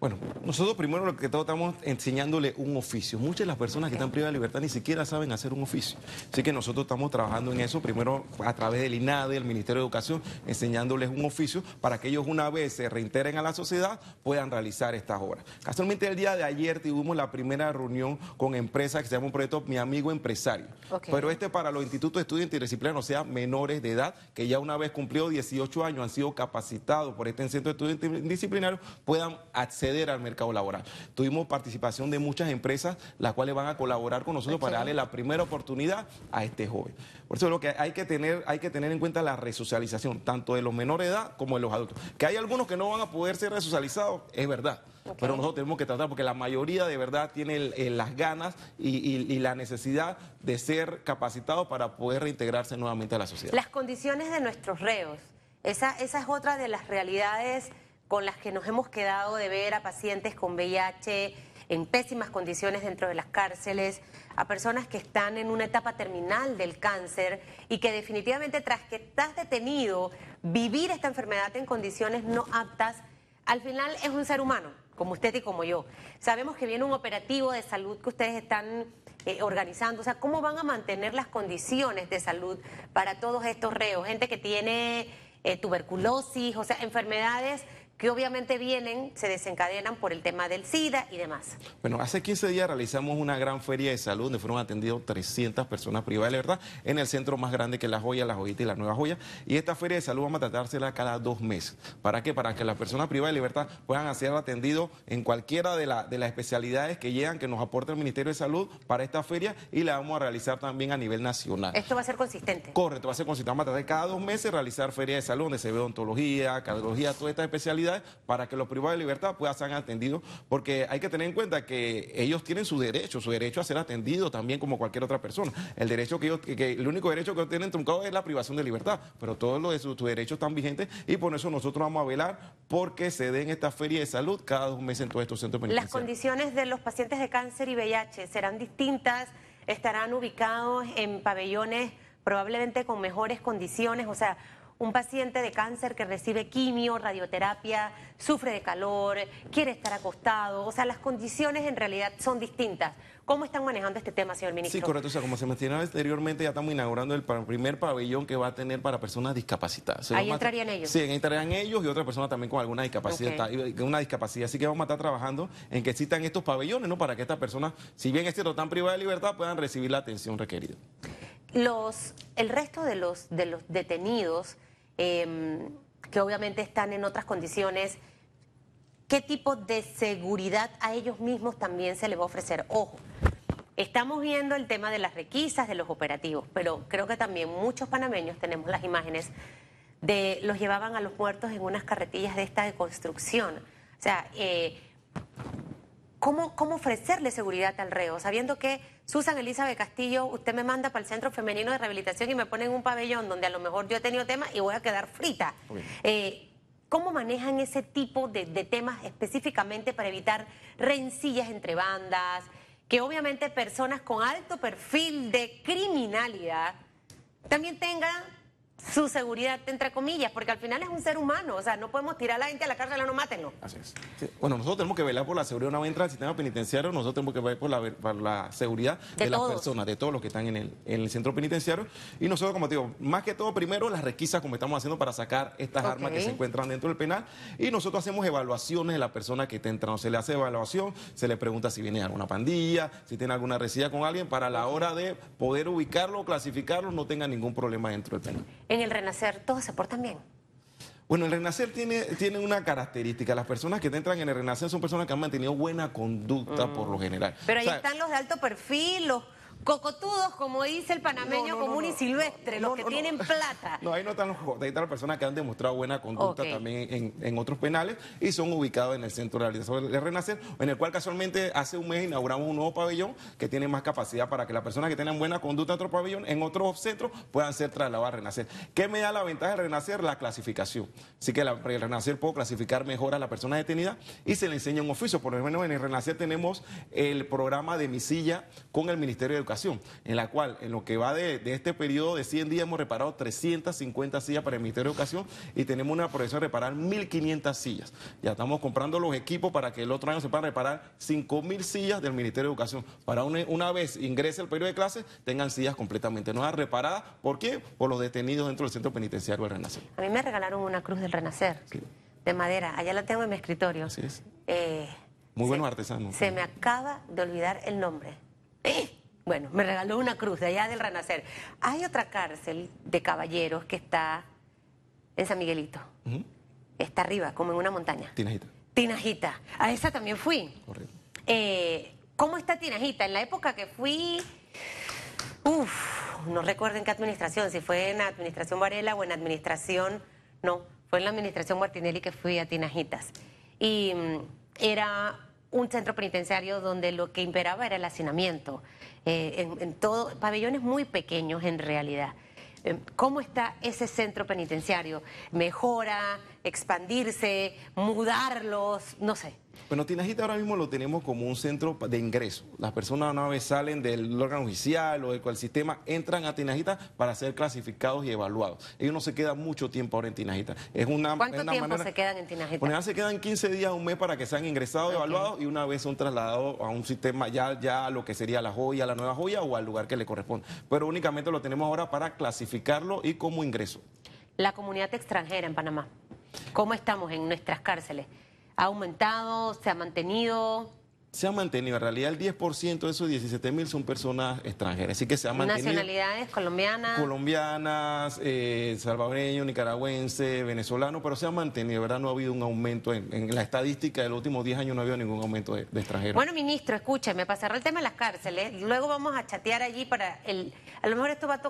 Bueno, nosotros primero lo que todo estamos enseñándole un oficio. Muchas de las personas que están privadas de libertad ni siquiera saben hacer un oficio. Así que nosotros estamos trabajando en eso, primero a través del INADE, el Ministerio de Educación, enseñándoles un oficio para que ellos una vez se reintegren a la sociedad puedan realizar estas obras. Casualmente el día de ayer tuvimos la primera reunión con empresas que se llama un proyecto Mi Amigo Empresario. Pero este para los institutos de estudio interdisciplinarios, o sea, menores de edad, que ya una vez cumplido 18 años han sido capacitados por este centro de estudio interdisciplinario, puedan acceder al mercado laboral. Tuvimos participación de muchas empresas, las cuales van a colaborar con nosotros para darle la primera oportunidad a este joven. Por eso lo que hay que tener, hay que tener en cuenta la resocialización, tanto de los menores de edad como de los adultos. Que hay algunos que no van a poder ser resocializados, es verdad. Pero nosotros tenemos que tratar porque la mayoría de verdad tiene las ganas y, la necesidad de ser capacitados para poder reintegrarse nuevamente a la sociedad. Las condiciones de nuestros reos, esa, esa es otra de las realidades con las que nos hemos quedado de ver a pacientes con VIH en pésimas condiciones dentro de las cárceles, a personas que están en una etapa terminal del cáncer y que definitivamente tras que estás detenido, vivir esta enfermedad en condiciones no aptas, al final es un ser humano como usted y como yo. Sabemos que viene un operativo de salud que ustedes están eh, organizando. O sea, ¿cómo van a mantener las condiciones de salud para todos estos reos? Gente que tiene eh, tuberculosis, o sea, enfermedades que obviamente vienen, se desencadenan por el tema del SIDA y demás. Bueno, hace 15 días realizamos una gran feria de salud donde fueron atendidos 300 personas privadas de verdad en el centro más grande que es La Joya, La Joyita y La Nueva Joya. Y esta feria de salud vamos a tratársela cada dos meses. ¿Para qué? Para que las personas privadas de libertad puedan ser atendidos en cualquiera de, de las especialidades que llegan, que nos aporte el Ministerio de Salud para esta feria y la vamos a realizar también a nivel nacional. ¿Esto va a ser consistente? Correcto, va a ser consistente. Vamos a tratar cada dos meses realizar feria de salud donde se ve odontología, cardiología, todas estas especialidades para que los privados de libertad puedan ser atendidos, porque hay que tener en cuenta que ellos tienen su derecho, su derecho a ser atendidos también como cualquier otra persona. El derecho que ellos, que, el único derecho que tienen truncado es la privación de libertad, pero todos los de sus, derechos están vigentes y por eso nosotros vamos a velar porque se den esta feria de salud cada dos meses en todos estos centros penitenciarios. Las condiciones de los pacientes de cáncer y VIH serán distintas, estarán ubicados en pabellones probablemente con mejores condiciones, o sea, un paciente de cáncer que recibe quimio, radioterapia, sufre de calor, quiere estar acostado, o sea, las condiciones en realidad son distintas. ¿Cómo están manejando este tema, señor ministro? Sí, correcto. O sea, como se mencionaba anteriormente, ya estamos inaugurando el primer pabellón que va a tener para personas discapacitadas. Ahí entrarían ellos. Sí, entrarían ellos y otras personas también con alguna discapacidad, una discapacidad. Así que vamos a estar trabajando en que existan estos pabellones, ¿no? Para que estas personas, si bien es cierto, están privadas de libertad, puedan recibir la atención requerida. Los, el resto de los, de los detenidos, em, que obviamente están en otras condiciones, ¿qué tipo de seguridad a ellos mismos también se les va a ofrecer? Ojo, estamos viendo el tema de las requisas, de los operativos, pero creo que también muchos panameños tenemos las imágenes de los llevaban a los muertos en unas carretillas de esta de construcción. O sea, eh, ¿cómo, ¿cómo ofrecerle seguridad al reo? Sabiendo que Susan Elizabeth Castillo, usted me manda para el Centro Femenino de Rehabilitación y me pone en un pabellón donde a lo mejor yo he tenido temas y voy a quedar frita. Eh, ¿Cómo manejan ese tipo de, de, temas específicamente para evitar rencillas entre bandas? Que obviamente personas con alto perfil de criminalidad también tengan su seguridad, entre comillas, porque al final es un ser humano, o sea, no podemos tirar a la gente a la cárcel no mátenlo. Así es. Bueno, nosotros tenemos que velar por la seguridad una vez entra al sistema penitenciario, nosotros tenemos que velar por la, por la seguridad de, las personas, de todos los que están en el, en el, centro penitenciario. Y nosotros, como te digo, más que todo, primero las requisas, como estamos haciendo para sacar estas armas que se encuentran dentro del penal. Y nosotros hacemos evaluaciones de la persona que está entrando. Se le hace evaluación, se le pregunta si viene de alguna pandilla, si tiene alguna resida con alguien, para la hora de poder ubicarlo, clasificarlo, no tenga ningún problema dentro del penal. En el Renacer todos se portan bien. Bueno, el Renacer tiene, tiene una característica. Las personas que entran en el Renacer son personas que han mantenido buena conducta por lo general. Pero ahí están los de alto perfil, los cocotudos, como dice el panameño común y silvestre, los que tienen plata. No, ahí no están los ahí están las personas que han demostrado buena conducta también en, otros penales y son ubicados en el centro de realización de Renacer, en el cual casualmente hace un mes inauguramos un nuevo pabellón que tiene más capacidad para que las personas que tengan buena conducta en otro pabellón, en otros centros, puedan ser trasladadas a Renacer. ¿Qué me da la ventaja de Renacer? La clasificación. Así que el Renacer puedo clasificar mejor a la persona detenida y se le enseña un oficio. Por lo menos en el Renacer tenemos el programa de mi silla con el Ministerio de Educación Educación, en la cual en lo que va de, este periodo de 100 días hemos reparado 350 sillas para el Ministerio de Educación y tenemos una proyección de reparar 1.500 sillas. Ya estamos comprando los equipos para que el otro año se puedan reparar 5.000 sillas del Ministerio de Educación. Para una, vez ingrese el periodo de clases, tengan sillas completamente nuevas, reparadas. ¿Por qué? Por los detenidos dentro del centro penitenciario del Renacer. A mí me regalaron una cruz del Renacer. De madera, allá la tengo en mi escritorio. Así es. Eh, muy buenos artesanos. Se me acaba de olvidar el nombre. Bueno, me regaló una cruz de allá del Renacer. Hay otra cárcel de caballeros que está en San Miguelito. Está arriba, como en una montaña. Tinajita. Tinajita. A esa también fui. Correcto. Eh, ¿Cómo está Tinajita? En la época que fui, uff, no recuerdo en qué administración, si fue en la administración Varela o en administración, no, fue en la administración Martinelli que fui a Tinajitas. Y mm, era un centro penitenciario donde lo que imperaba era el hacinamiento, eh, en, en todo, pabellones muy pequeños en realidad. Eh, ¿Cómo está ese centro penitenciario? ¿Mejora, expandirse, mudarlos? No sé. Bueno, Tinajita ahora mismo lo tenemos como un centro de ingreso. Las personas una vez salen del órgano oficial o del cual sistema, entran a Tinajita para ser clasificados y evaluados. Ellos no se quedan mucho tiempo ahora en Tinajita. Es una, ¿Cuánto tiempo se quedan en Tinajita? Bueno, se quedan 15 días, un mes para que sean ingresados y evaluados y una vez son trasladados a un sistema ya, ya lo que sería la joya, la nueva joya o al lugar que le corresponde. Pero únicamente lo tenemos ahora para clasificarlo y como ingreso. La comunidad extranjera en Panamá, ¿cómo estamos en nuestras cárceles? ¿Ha aumentado? ¿Se ha mantenido? Se ha mantenido. En realidad, el 10% de esos 17 mil son personas extranjeras. Así que se ha mantenido. ¿Nacionalidades colombianas? Colombianas, eh, salvadoreño, nicaragüense, venezolano, pero se ha mantenido, ¿verdad? No ha habido un aumento en, la estadística de los últimos 10 años, no ha habido ningún aumento de, extranjeros. Bueno, ministro, escúcheme, para cerrar el tema de las cárceles, luego vamos a chatear allí para el. A lo mejor esto va a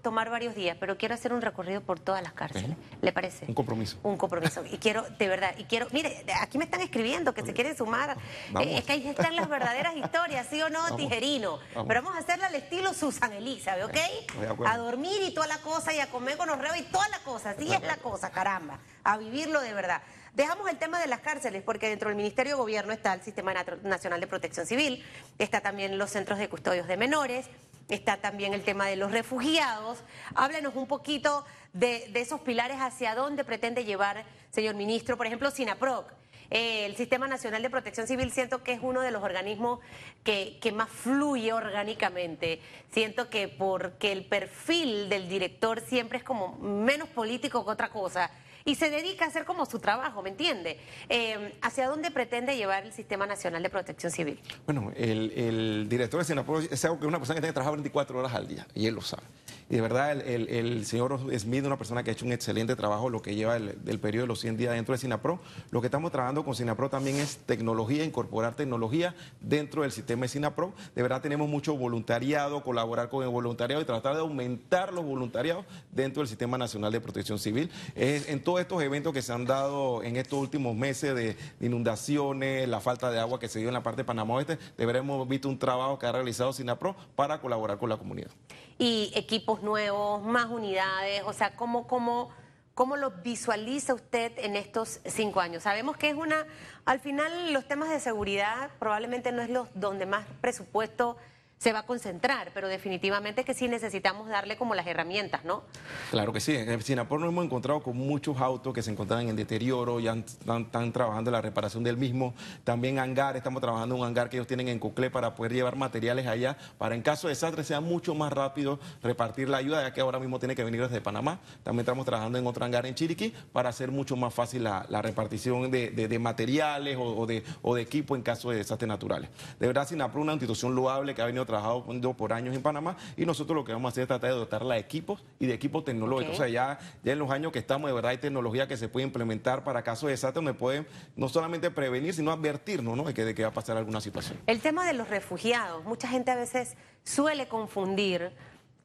tomar varios días, pero quiero hacer un recorrido por todas las cárceles. ¿Le parece? Un compromiso. Un compromiso. Y quiero, de verdad, y quiero. Mire, aquí me están escribiendo que se quieren sumar. Eh, es que hay están las verdaderas historias, ¿sí o no, tijerino? Pero vamos a hacerla al estilo Susan Elizabeth, ¿ok? A dormir y toda la cosa, y a comer con los reos y toda la cosa. Así es la cosa, caramba. A vivirlo de verdad. Dejamos el tema de las cárceles, porque dentro del Ministerio de Gobierno está el Sistema Nacional de Protección Civil, está también los centros de custodios de menores, está también el tema de los refugiados. Háblenos un poquito de, de esos pilares hacia dónde pretende llevar, señor ministro, por ejemplo, SINAPROC eh, el Sistema Nacional de Protección Civil siento que es uno de los organismos que, que más fluye orgánicamente. Siento que porque el perfil del director siempre es como menos político que otra cosa y se dedica a hacer como su trabajo, ¿me entiende? Eh, ¿Hacia dónde pretende llevar el Sistema Nacional de Protección Civil? Bueno, el, director de Senapro es algo que una persona que tiene que trabajar 24 horas al día, y él lo sabe. Y de verdad, el, señor Smith es una persona que ha hecho un excelente trabajo, lo que lleva el, periodo de los 100 días dentro de Sinapro. Lo que estamos trabajando con Sinapro también es tecnología, incorporar tecnología dentro del sistema de Sinapro. De verdad, tenemos mucho voluntariado, colaborar con el voluntariado y tratar de aumentar los voluntariados dentro del Sistema Nacional de Protección Civil. En estos eventos que se han dado en estos últimos meses de, inundaciones, la falta de agua que se dio en la parte de Panamá Oeste, de verdad hemos visto un trabajo que ha realizado Sinapro para colaborar con la comunidad. Y equipos nuevos, más unidades? O sea, ¿cómo, cómo, cómo lo visualiza usted en estos cinco años? Sabemos que es una, al final los temas de seguridad probablemente no es los donde más presupuesto se va a concentrar, pero definitivamente que sí necesitamos darle como las herramientas, ¿no? Claro que sí. En Sinapor nos hemos encontrado con muchos autos que se encontraban en deterioro, ya están, trabajando en la reparación del mismo. También hangar, estamos trabajando en un hangar que ellos tienen en Coclé para poder llevar materiales allá, para en caso de desastre sea mucho más rápido repartir la ayuda, ya que ahora mismo tiene que venir desde Panamá. También estamos trabajando en otro hangar en Chiriquí para hacer mucho más fácil la, repartición de, materiales o, de, o de equipo en caso de desastres naturales. De verdad, Sinapro es una institución loable que ha venido trabajado por años en Panamá y nosotros lo que vamos a hacer es tratar de dotarla de equipos y de equipos tecnológicos. O sea, ya, ya en los años que estamos, de verdad hay tecnología que se puede implementar para casos de desastre donde pueden no solamente prevenir, sino advertirnos ¿no? de, que, de que va a pasar alguna situación. El tema de los refugiados, mucha gente a veces suele confundir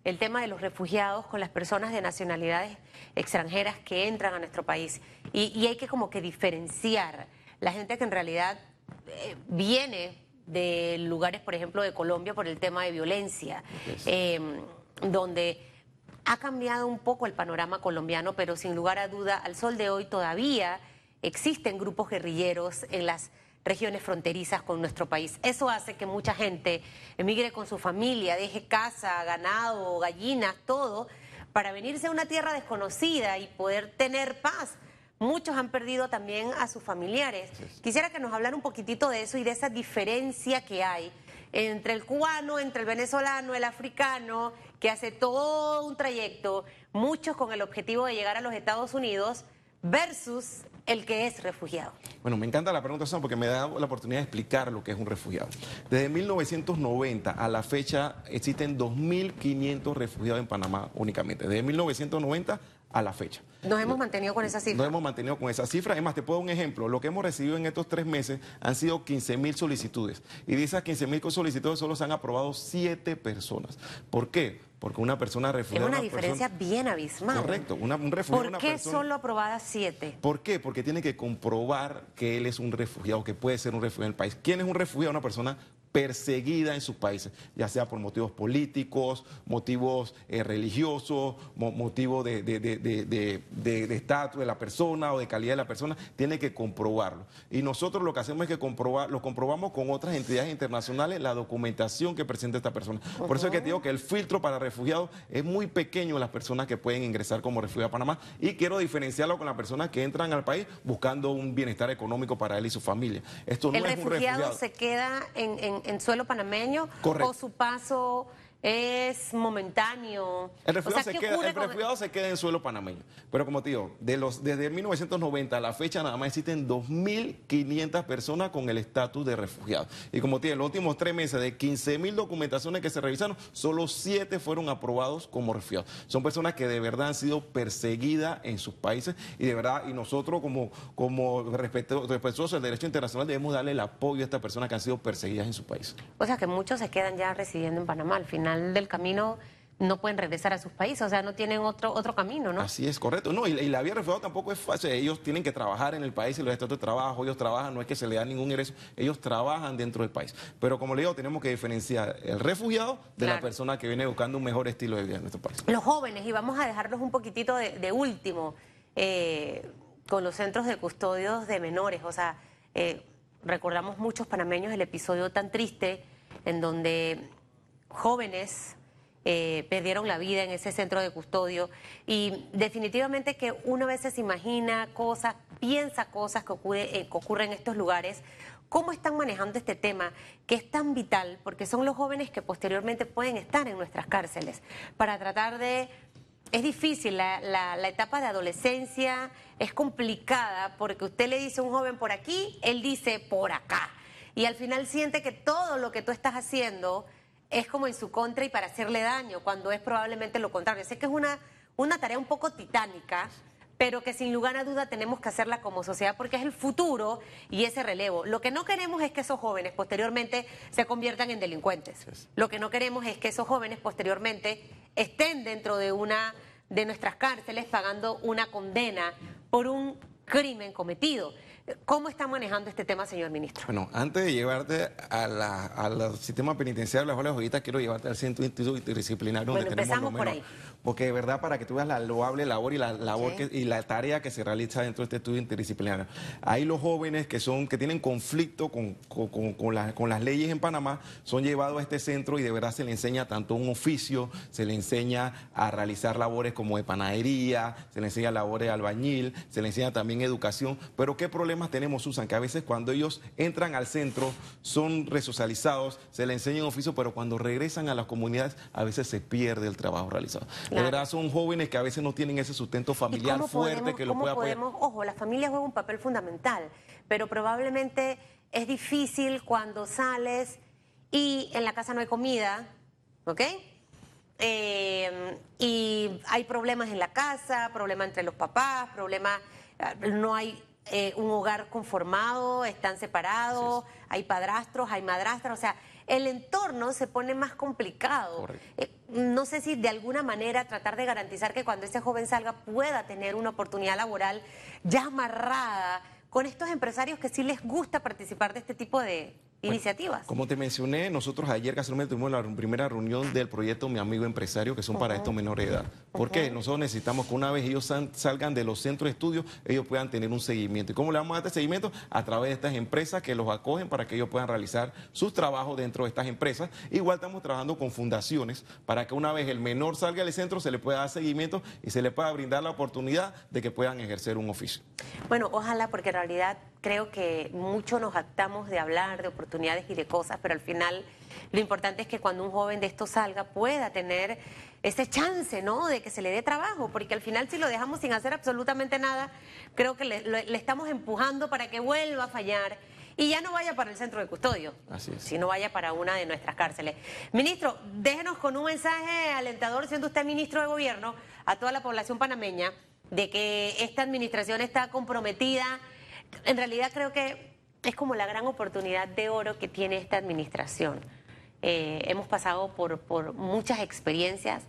el tema de los refugiados con las personas de nacionalidades extranjeras que entran a nuestro país. Y, hay que como que diferenciar la gente que en realidad eh, viene de lugares, por ejemplo, de Colombia por el tema de violencia, em, donde ha cambiado un poco el panorama colombiano, pero sin lugar a duda, al sol de hoy todavía existen grupos guerrilleros en las regiones fronterizas con nuestro país. Eso hace que mucha gente emigre con su familia, deje casa, ganado, gallinas, todo, para venirse a una tierra desconocida y poder tener paz. Muchos han perdido también a sus familiares. Quisiera que nos hablara un poquitito de eso y de esa diferencia que hay entre el cubano, entre el venezolano, el africano, que hace todo un trayecto, muchos con el objetivo de llegar a los Estados Unidos, versus el que es refugiado. Bueno, me encanta la pregunta, porque me da la oportunidad de explicar lo que es un refugiado. Desde 1990 a la fecha existen 2.500 refugiados en Panamá únicamente. Desde 1990 a la fecha. Nos hemos mantenido con esa cifra. Nos hemos mantenido con esa cifra. Es más, te puedo dar un ejemplo. Lo que hemos recibido en estos tres meses han sido 15 mil solicitudes. Y de esas 15 mil solicitudes solo se han aprobado 7 personas. ¿Por qué? Porque una persona refugiada... Es una, diferencia bien abismal. Correcto, un refugiado... ¿Por qué solo aprobadas siete? ¿Por qué? Porque tiene que comprobar que él es un refugiado, que puede ser un refugiado en el país. ¿Quién es un refugiado? Una persona perseguida en sus países, ya sea por motivos políticos, motivos eh, religiosos, motivos de estatus de, la persona o de calidad de la persona, tiene que comprobarlo. Y nosotros lo que hacemos es que comprobar, lo comprobamos con otras entidades internacionales la documentación que presenta esta persona. Por eso es que te digo que el filtro para refugiados es muy pequeño las personas que pueden ingresar como refugiados a Panamá y quiero diferenciarlo con las personas que entran al país buscando un bienestar económico para él y su familia. Esto no el es un refugiado se queda en en suelo panameño o su paso es momentáneo. El refugiado, se, queda, se queda en suelo panameño. Pero como te digo, de los, desde 1990 a la fecha nada más existen 2.500 personas con el estatus de refugiado. Y como te digo, en los últimos tres meses de 15.000 documentaciones que se revisaron, solo 7 fueron aprobados como refugiados. Son personas que de verdad han sido perseguidas en sus países y de verdad, y nosotros como, como respetuosos del derecho internacional debemos darle el apoyo a estas personas que han sido perseguidas en su país. O sea que muchos se quedan ya residiendo en Panamá al final del camino no pueden regresar a sus países, o sea, no tienen otro otro camino, ¿no? Así es, correcto. No, y, la vía refugiado tampoco es fácil. Ellos tienen que trabajar en el país y los estados de trabajo, ellos trabajan, no es que se le da ningún ingreso, ellos trabajan dentro del país. Pero como le digo, tenemos que diferenciar el refugiado de la persona que viene buscando un mejor estilo de vida en nuestro país. Los jóvenes, y vamos a dejarlos un poquitito de, último, eh, con los centros de custodios de menores, o sea, eh, recordamos muchos panameños el episodio tan triste en donde jóvenes eh, perdieron la vida en ese centro de custodio y definitivamente que uno a veces imagina cosas, piensa cosas que, eh, ocurren en estos lugares. ¿Cómo están manejando este tema que es tan vital? Porque son los jóvenes que posteriormente pueden estar en nuestras cárceles para tratar de es difícil, la, la, etapa de adolescencia es complicada porque usted le dice a un joven por aquí, él dice por acá. Y al final siente que todo lo que tú estás haciendo es como en su contra y para hacerle daño, cuando es probablemente lo contrario. Sé que es una, una tarea un poco titánica, pero que sin lugar a duda tenemos que hacerla como sociedad porque es el futuro y ese relevo. Lo que no queremos es que esos jóvenes posteriormente se conviertan en delincuentes. Lo que no queremos es que esos jóvenes posteriormente estén dentro de una de nuestras cárceles pagando una condena por un crimen cometido. ¿Cómo está manejando este tema, señor ministro? Bueno, antes de llevarte al sistema penitenciario de las Joyitas, quiero llevarte al Centro Interdisciplinario donde tenemos por ahí. Porque de verdad, para que tú veas la loable labor y la labor y la tarea que se realiza dentro de este estudio interdisciplinario. Hay los jóvenes que son que tienen conflicto con, con, las leyes en Panamá, son llevados a este centro y de verdad se les enseña tanto un oficio, se les enseña a realizar labores como de panadería, se les enseña labores de albañil, se les enseña también educación. Pero ¿qué problema tenemos, Susan? Que a veces cuando ellos entran al centro son resocializados, se les enseña un oficio, pero cuando regresan a las comunidades a veces se pierde el trabajo realizado. De verdad son jóvenes que a veces no tienen ese sustento familiar fuerte que lo pueda apoyar. ojo, la familia juega un papel fundamental, pero probablemente es difícil cuando sales y en la casa no hay comida, ¿ok? Eh, y hay problemas en la casa, problemas entre los papás, problemas, eh, no hay eh, un hogar conformado, están separados, hay padrastros, hay madrastras, o sea, el entorno se pone más complicado. Eh, no sé si de alguna manera tratar de garantizar que cuando ese joven salga pueda tener una oportunidad laboral ya amarrada con estos empresarios que sí les gusta participar de este tipo de, iniciativas. Como te mencioné, nosotros ayer casualmente tuvimos la primera reunión del proyecto Mi Amigo Empresario, que son para estos menores de edad. ¿Por qué? Nosotros necesitamos que una vez ellos salgan de los centros de estudio, ellos puedan tener un seguimiento. ¿Y cómo le vamos a dar este seguimiento? A través de estas empresas que los acogen para que ellos puedan realizar sus trabajos dentro de estas empresas. Igual estamos trabajando con fundaciones para que una vez el menor salga del centro se le pueda dar seguimiento y se le pueda brindar la oportunidad de que puedan ejercer un oficio. Bueno, ojalá, porque en realidad creo que mucho nos actamos de hablar de oportunidades y de cosas, pero al final lo importante es que cuando un joven de esto salga pueda tener ese chance, ¿no? De que se le dé trabajo, porque al final si lo dejamos sin hacer absolutamente nada, creo que le, estamos empujando para que vuelva a fallar y ya no vaya para el centro de custodio, Así sino vaya para una de nuestras cárceles. Ministro, déjenos con un mensaje alentador, siendo usted ministro de Gobierno, a toda la población panameña, de que esta administración está comprometida en realidad creo que es como la gran oportunidad de oro que tiene esta administración. Eh, hemos pasado por, muchas experiencias,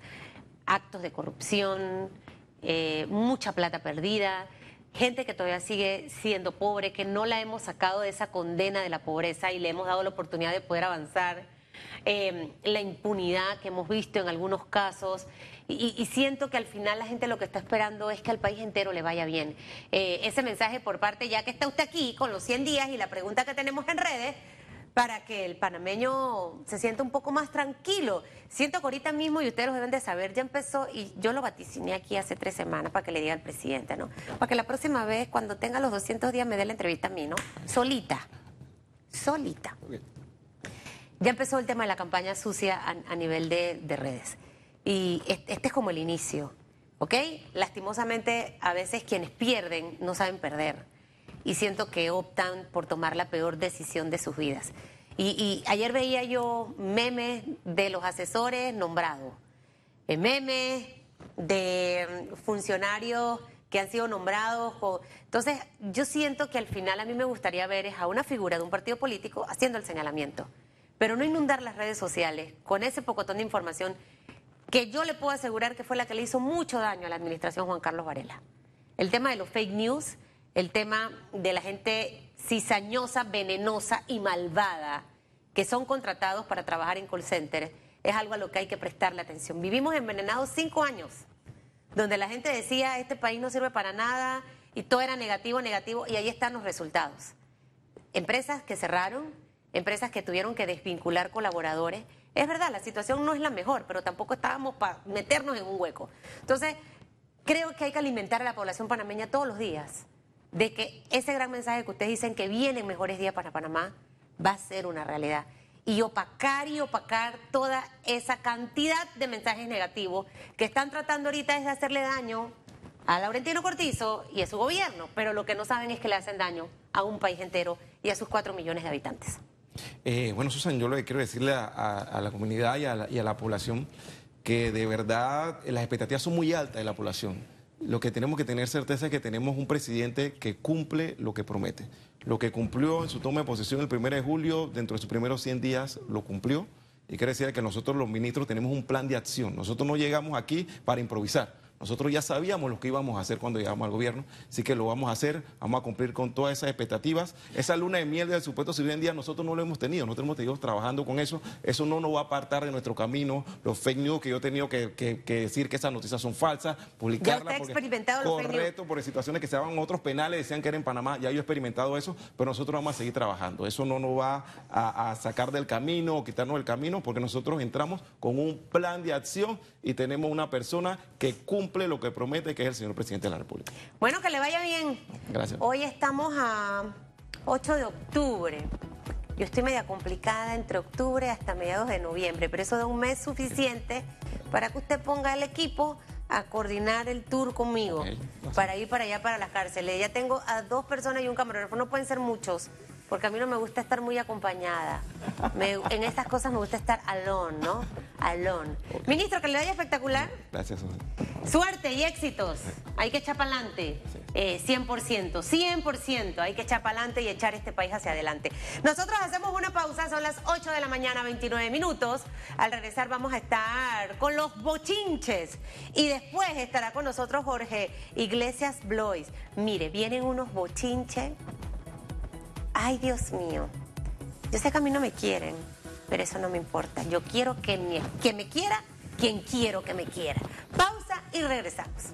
actos de corrupción, eh, mucha plata perdida, gente que todavía sigue siendo pobre, que no la hemos sacado de esa condena de la pobreza y le hemos dado la oportunidad de poder avanzar. Eh, la impunidad que hemos visto en algunos casos. Y, siento que al final la gente lo que está esperando es que al país entero le vaya bien. Eh, ese mensaje por parte, ya que está usted aquí con los 100 días y la pregunta que tenemos en redes, para que el panameño se sienta un poco más tranquilo. Siento que ahorita mismo, y ustedes lo deben de saber, ya empezó, y yo lo vaticiné aquí hace tres semanas para que le diga al presidente, ¿no? Para que la próxima vez, cuando tenga los 200 días, me dé la entrevista a mí, ¿no? Solita. Solita. Ya empezó el tema de la campaña sucia a, nivel de, redes. Y este es como el inicio, ¿ok? Lastimosamente, a veces quienes pierden no saben perder. Y siento que optan por tomar la peor decisión de sus vidas. Y, ayer veía yo memes de los asesores nombrados, memes de funcionarios que han sido nombrados. Entonces, yo siento que al final a mí me gustaría ver a una figura de un partido político haciendo el señalamiento pero no inundar las redes sociales con ese pocotón de información que yo le puedo asegurar que fue la que le hizo mucho daño a la administración Juan Carlos Varela. El tema de los fake news, el tema de la gente cizañosa, venenosa y malvada que son contratados para trabajar en call centers, es algo a lo que hay que prestarle atención. Vivimos envenenados cinco años, donde la gente decía, este país no sirve para nada, y todo era negativo, negativo, y ahí están los resultados. Empresas que cerraron, empresas que tuvieron que desvincular colaboradores. Es verdad, la situación no es la mejor, pero tampoco estábamos para meternos en un hueco. Entonces, creo que hay que alimentar a la población panameña todos los días de que ese gran mensaje que ustedes dicen que vienen mejores días para Panamá va a ser una realidad. Y opacar y opacar toda esa cantidad de mensajes negativos que están tratando ahorita es de hacerle daño a Laurentino Cortizo y a su gobierno, pero lo que no saben es que le hacen daño a un país entero y a sus cuatro millones de habitantes. Eh, bueno, Susan, yo lo que quiero decirle a, la comunidad y a la, población que de verdad las expectativas son muy altas de la población. Lo que tenemos que tener certeza es que tenemos un presidente que cumple lo que promete. Lo que cumplió en su toma de posesión el 1 de julio, dentro de sus primeros 100 días, lo cumplió. Y quiere decir que nosotros los ministros tenemos un plan de acción. Nosotros no llegamos aquí para improvisar. Nosotros ya sabíamos lo que íbamos a hacer cuando llegamos al gobierno, así que lo vamos a hacer, vamos a cumplir con todas esas expectativas. Esa luna de miel del supuesto si hoy en día nosotros no lo hemos tenido, nosotros hemos tenido trabajando con eso, eso no nos va a apartar de nuestro camino, los fake news que yo he tenido que, decir que esas noticias son falsas, publicarlas. Ya experimentado los Correcto, por situaciones que se daban otros penales, decían que era en Panamá, ya yo he experimentado eso, pero nosotros vamos a seguir trabajando. Eso no nos va a, a sacar del camino o quitarnos del camino, porque nosotros entramos con un plan de acción y tenemos una persona que cumple lo que promete, que es el señor presidente de la República. Bueno, que le vaya bien. Gracias. Hoy estamos a 8 de octubre. Yo estoy media complicada entre octubre hasta mediados de noviembre, pero eso da un mes suficiente para que usted ponga el equipo a coordinar el tour conmigo para ir para allá para las cárceles. Ya tengo a dos personas y un camarógrafo, no pueden ser muchos porque a mí no me gusta estar muy acompañada. en estas cosas me gusta estar alone, ¿no? Alone. Ministro, que le vaya espectacular. Gracias, Suerte y éxitos. Hay que echar para adelante. 100%, 100%. Hay que echar para adelante y echar este país hacia adelante. Nosotros hacemos una pausa, son las 8 de la mañana, 29 minutos. Al regresar vamos a estar con los bochinches. Y después estará con nosotros Jorge Iglesias Blois. Mire, vienen unos bochinches Ay, Dios mío. Yo sé que a mí no me quieren, pero eso no me importa. Yo quiero que me, que me quiera quien quiero que me quiera. Pausa y regresamos.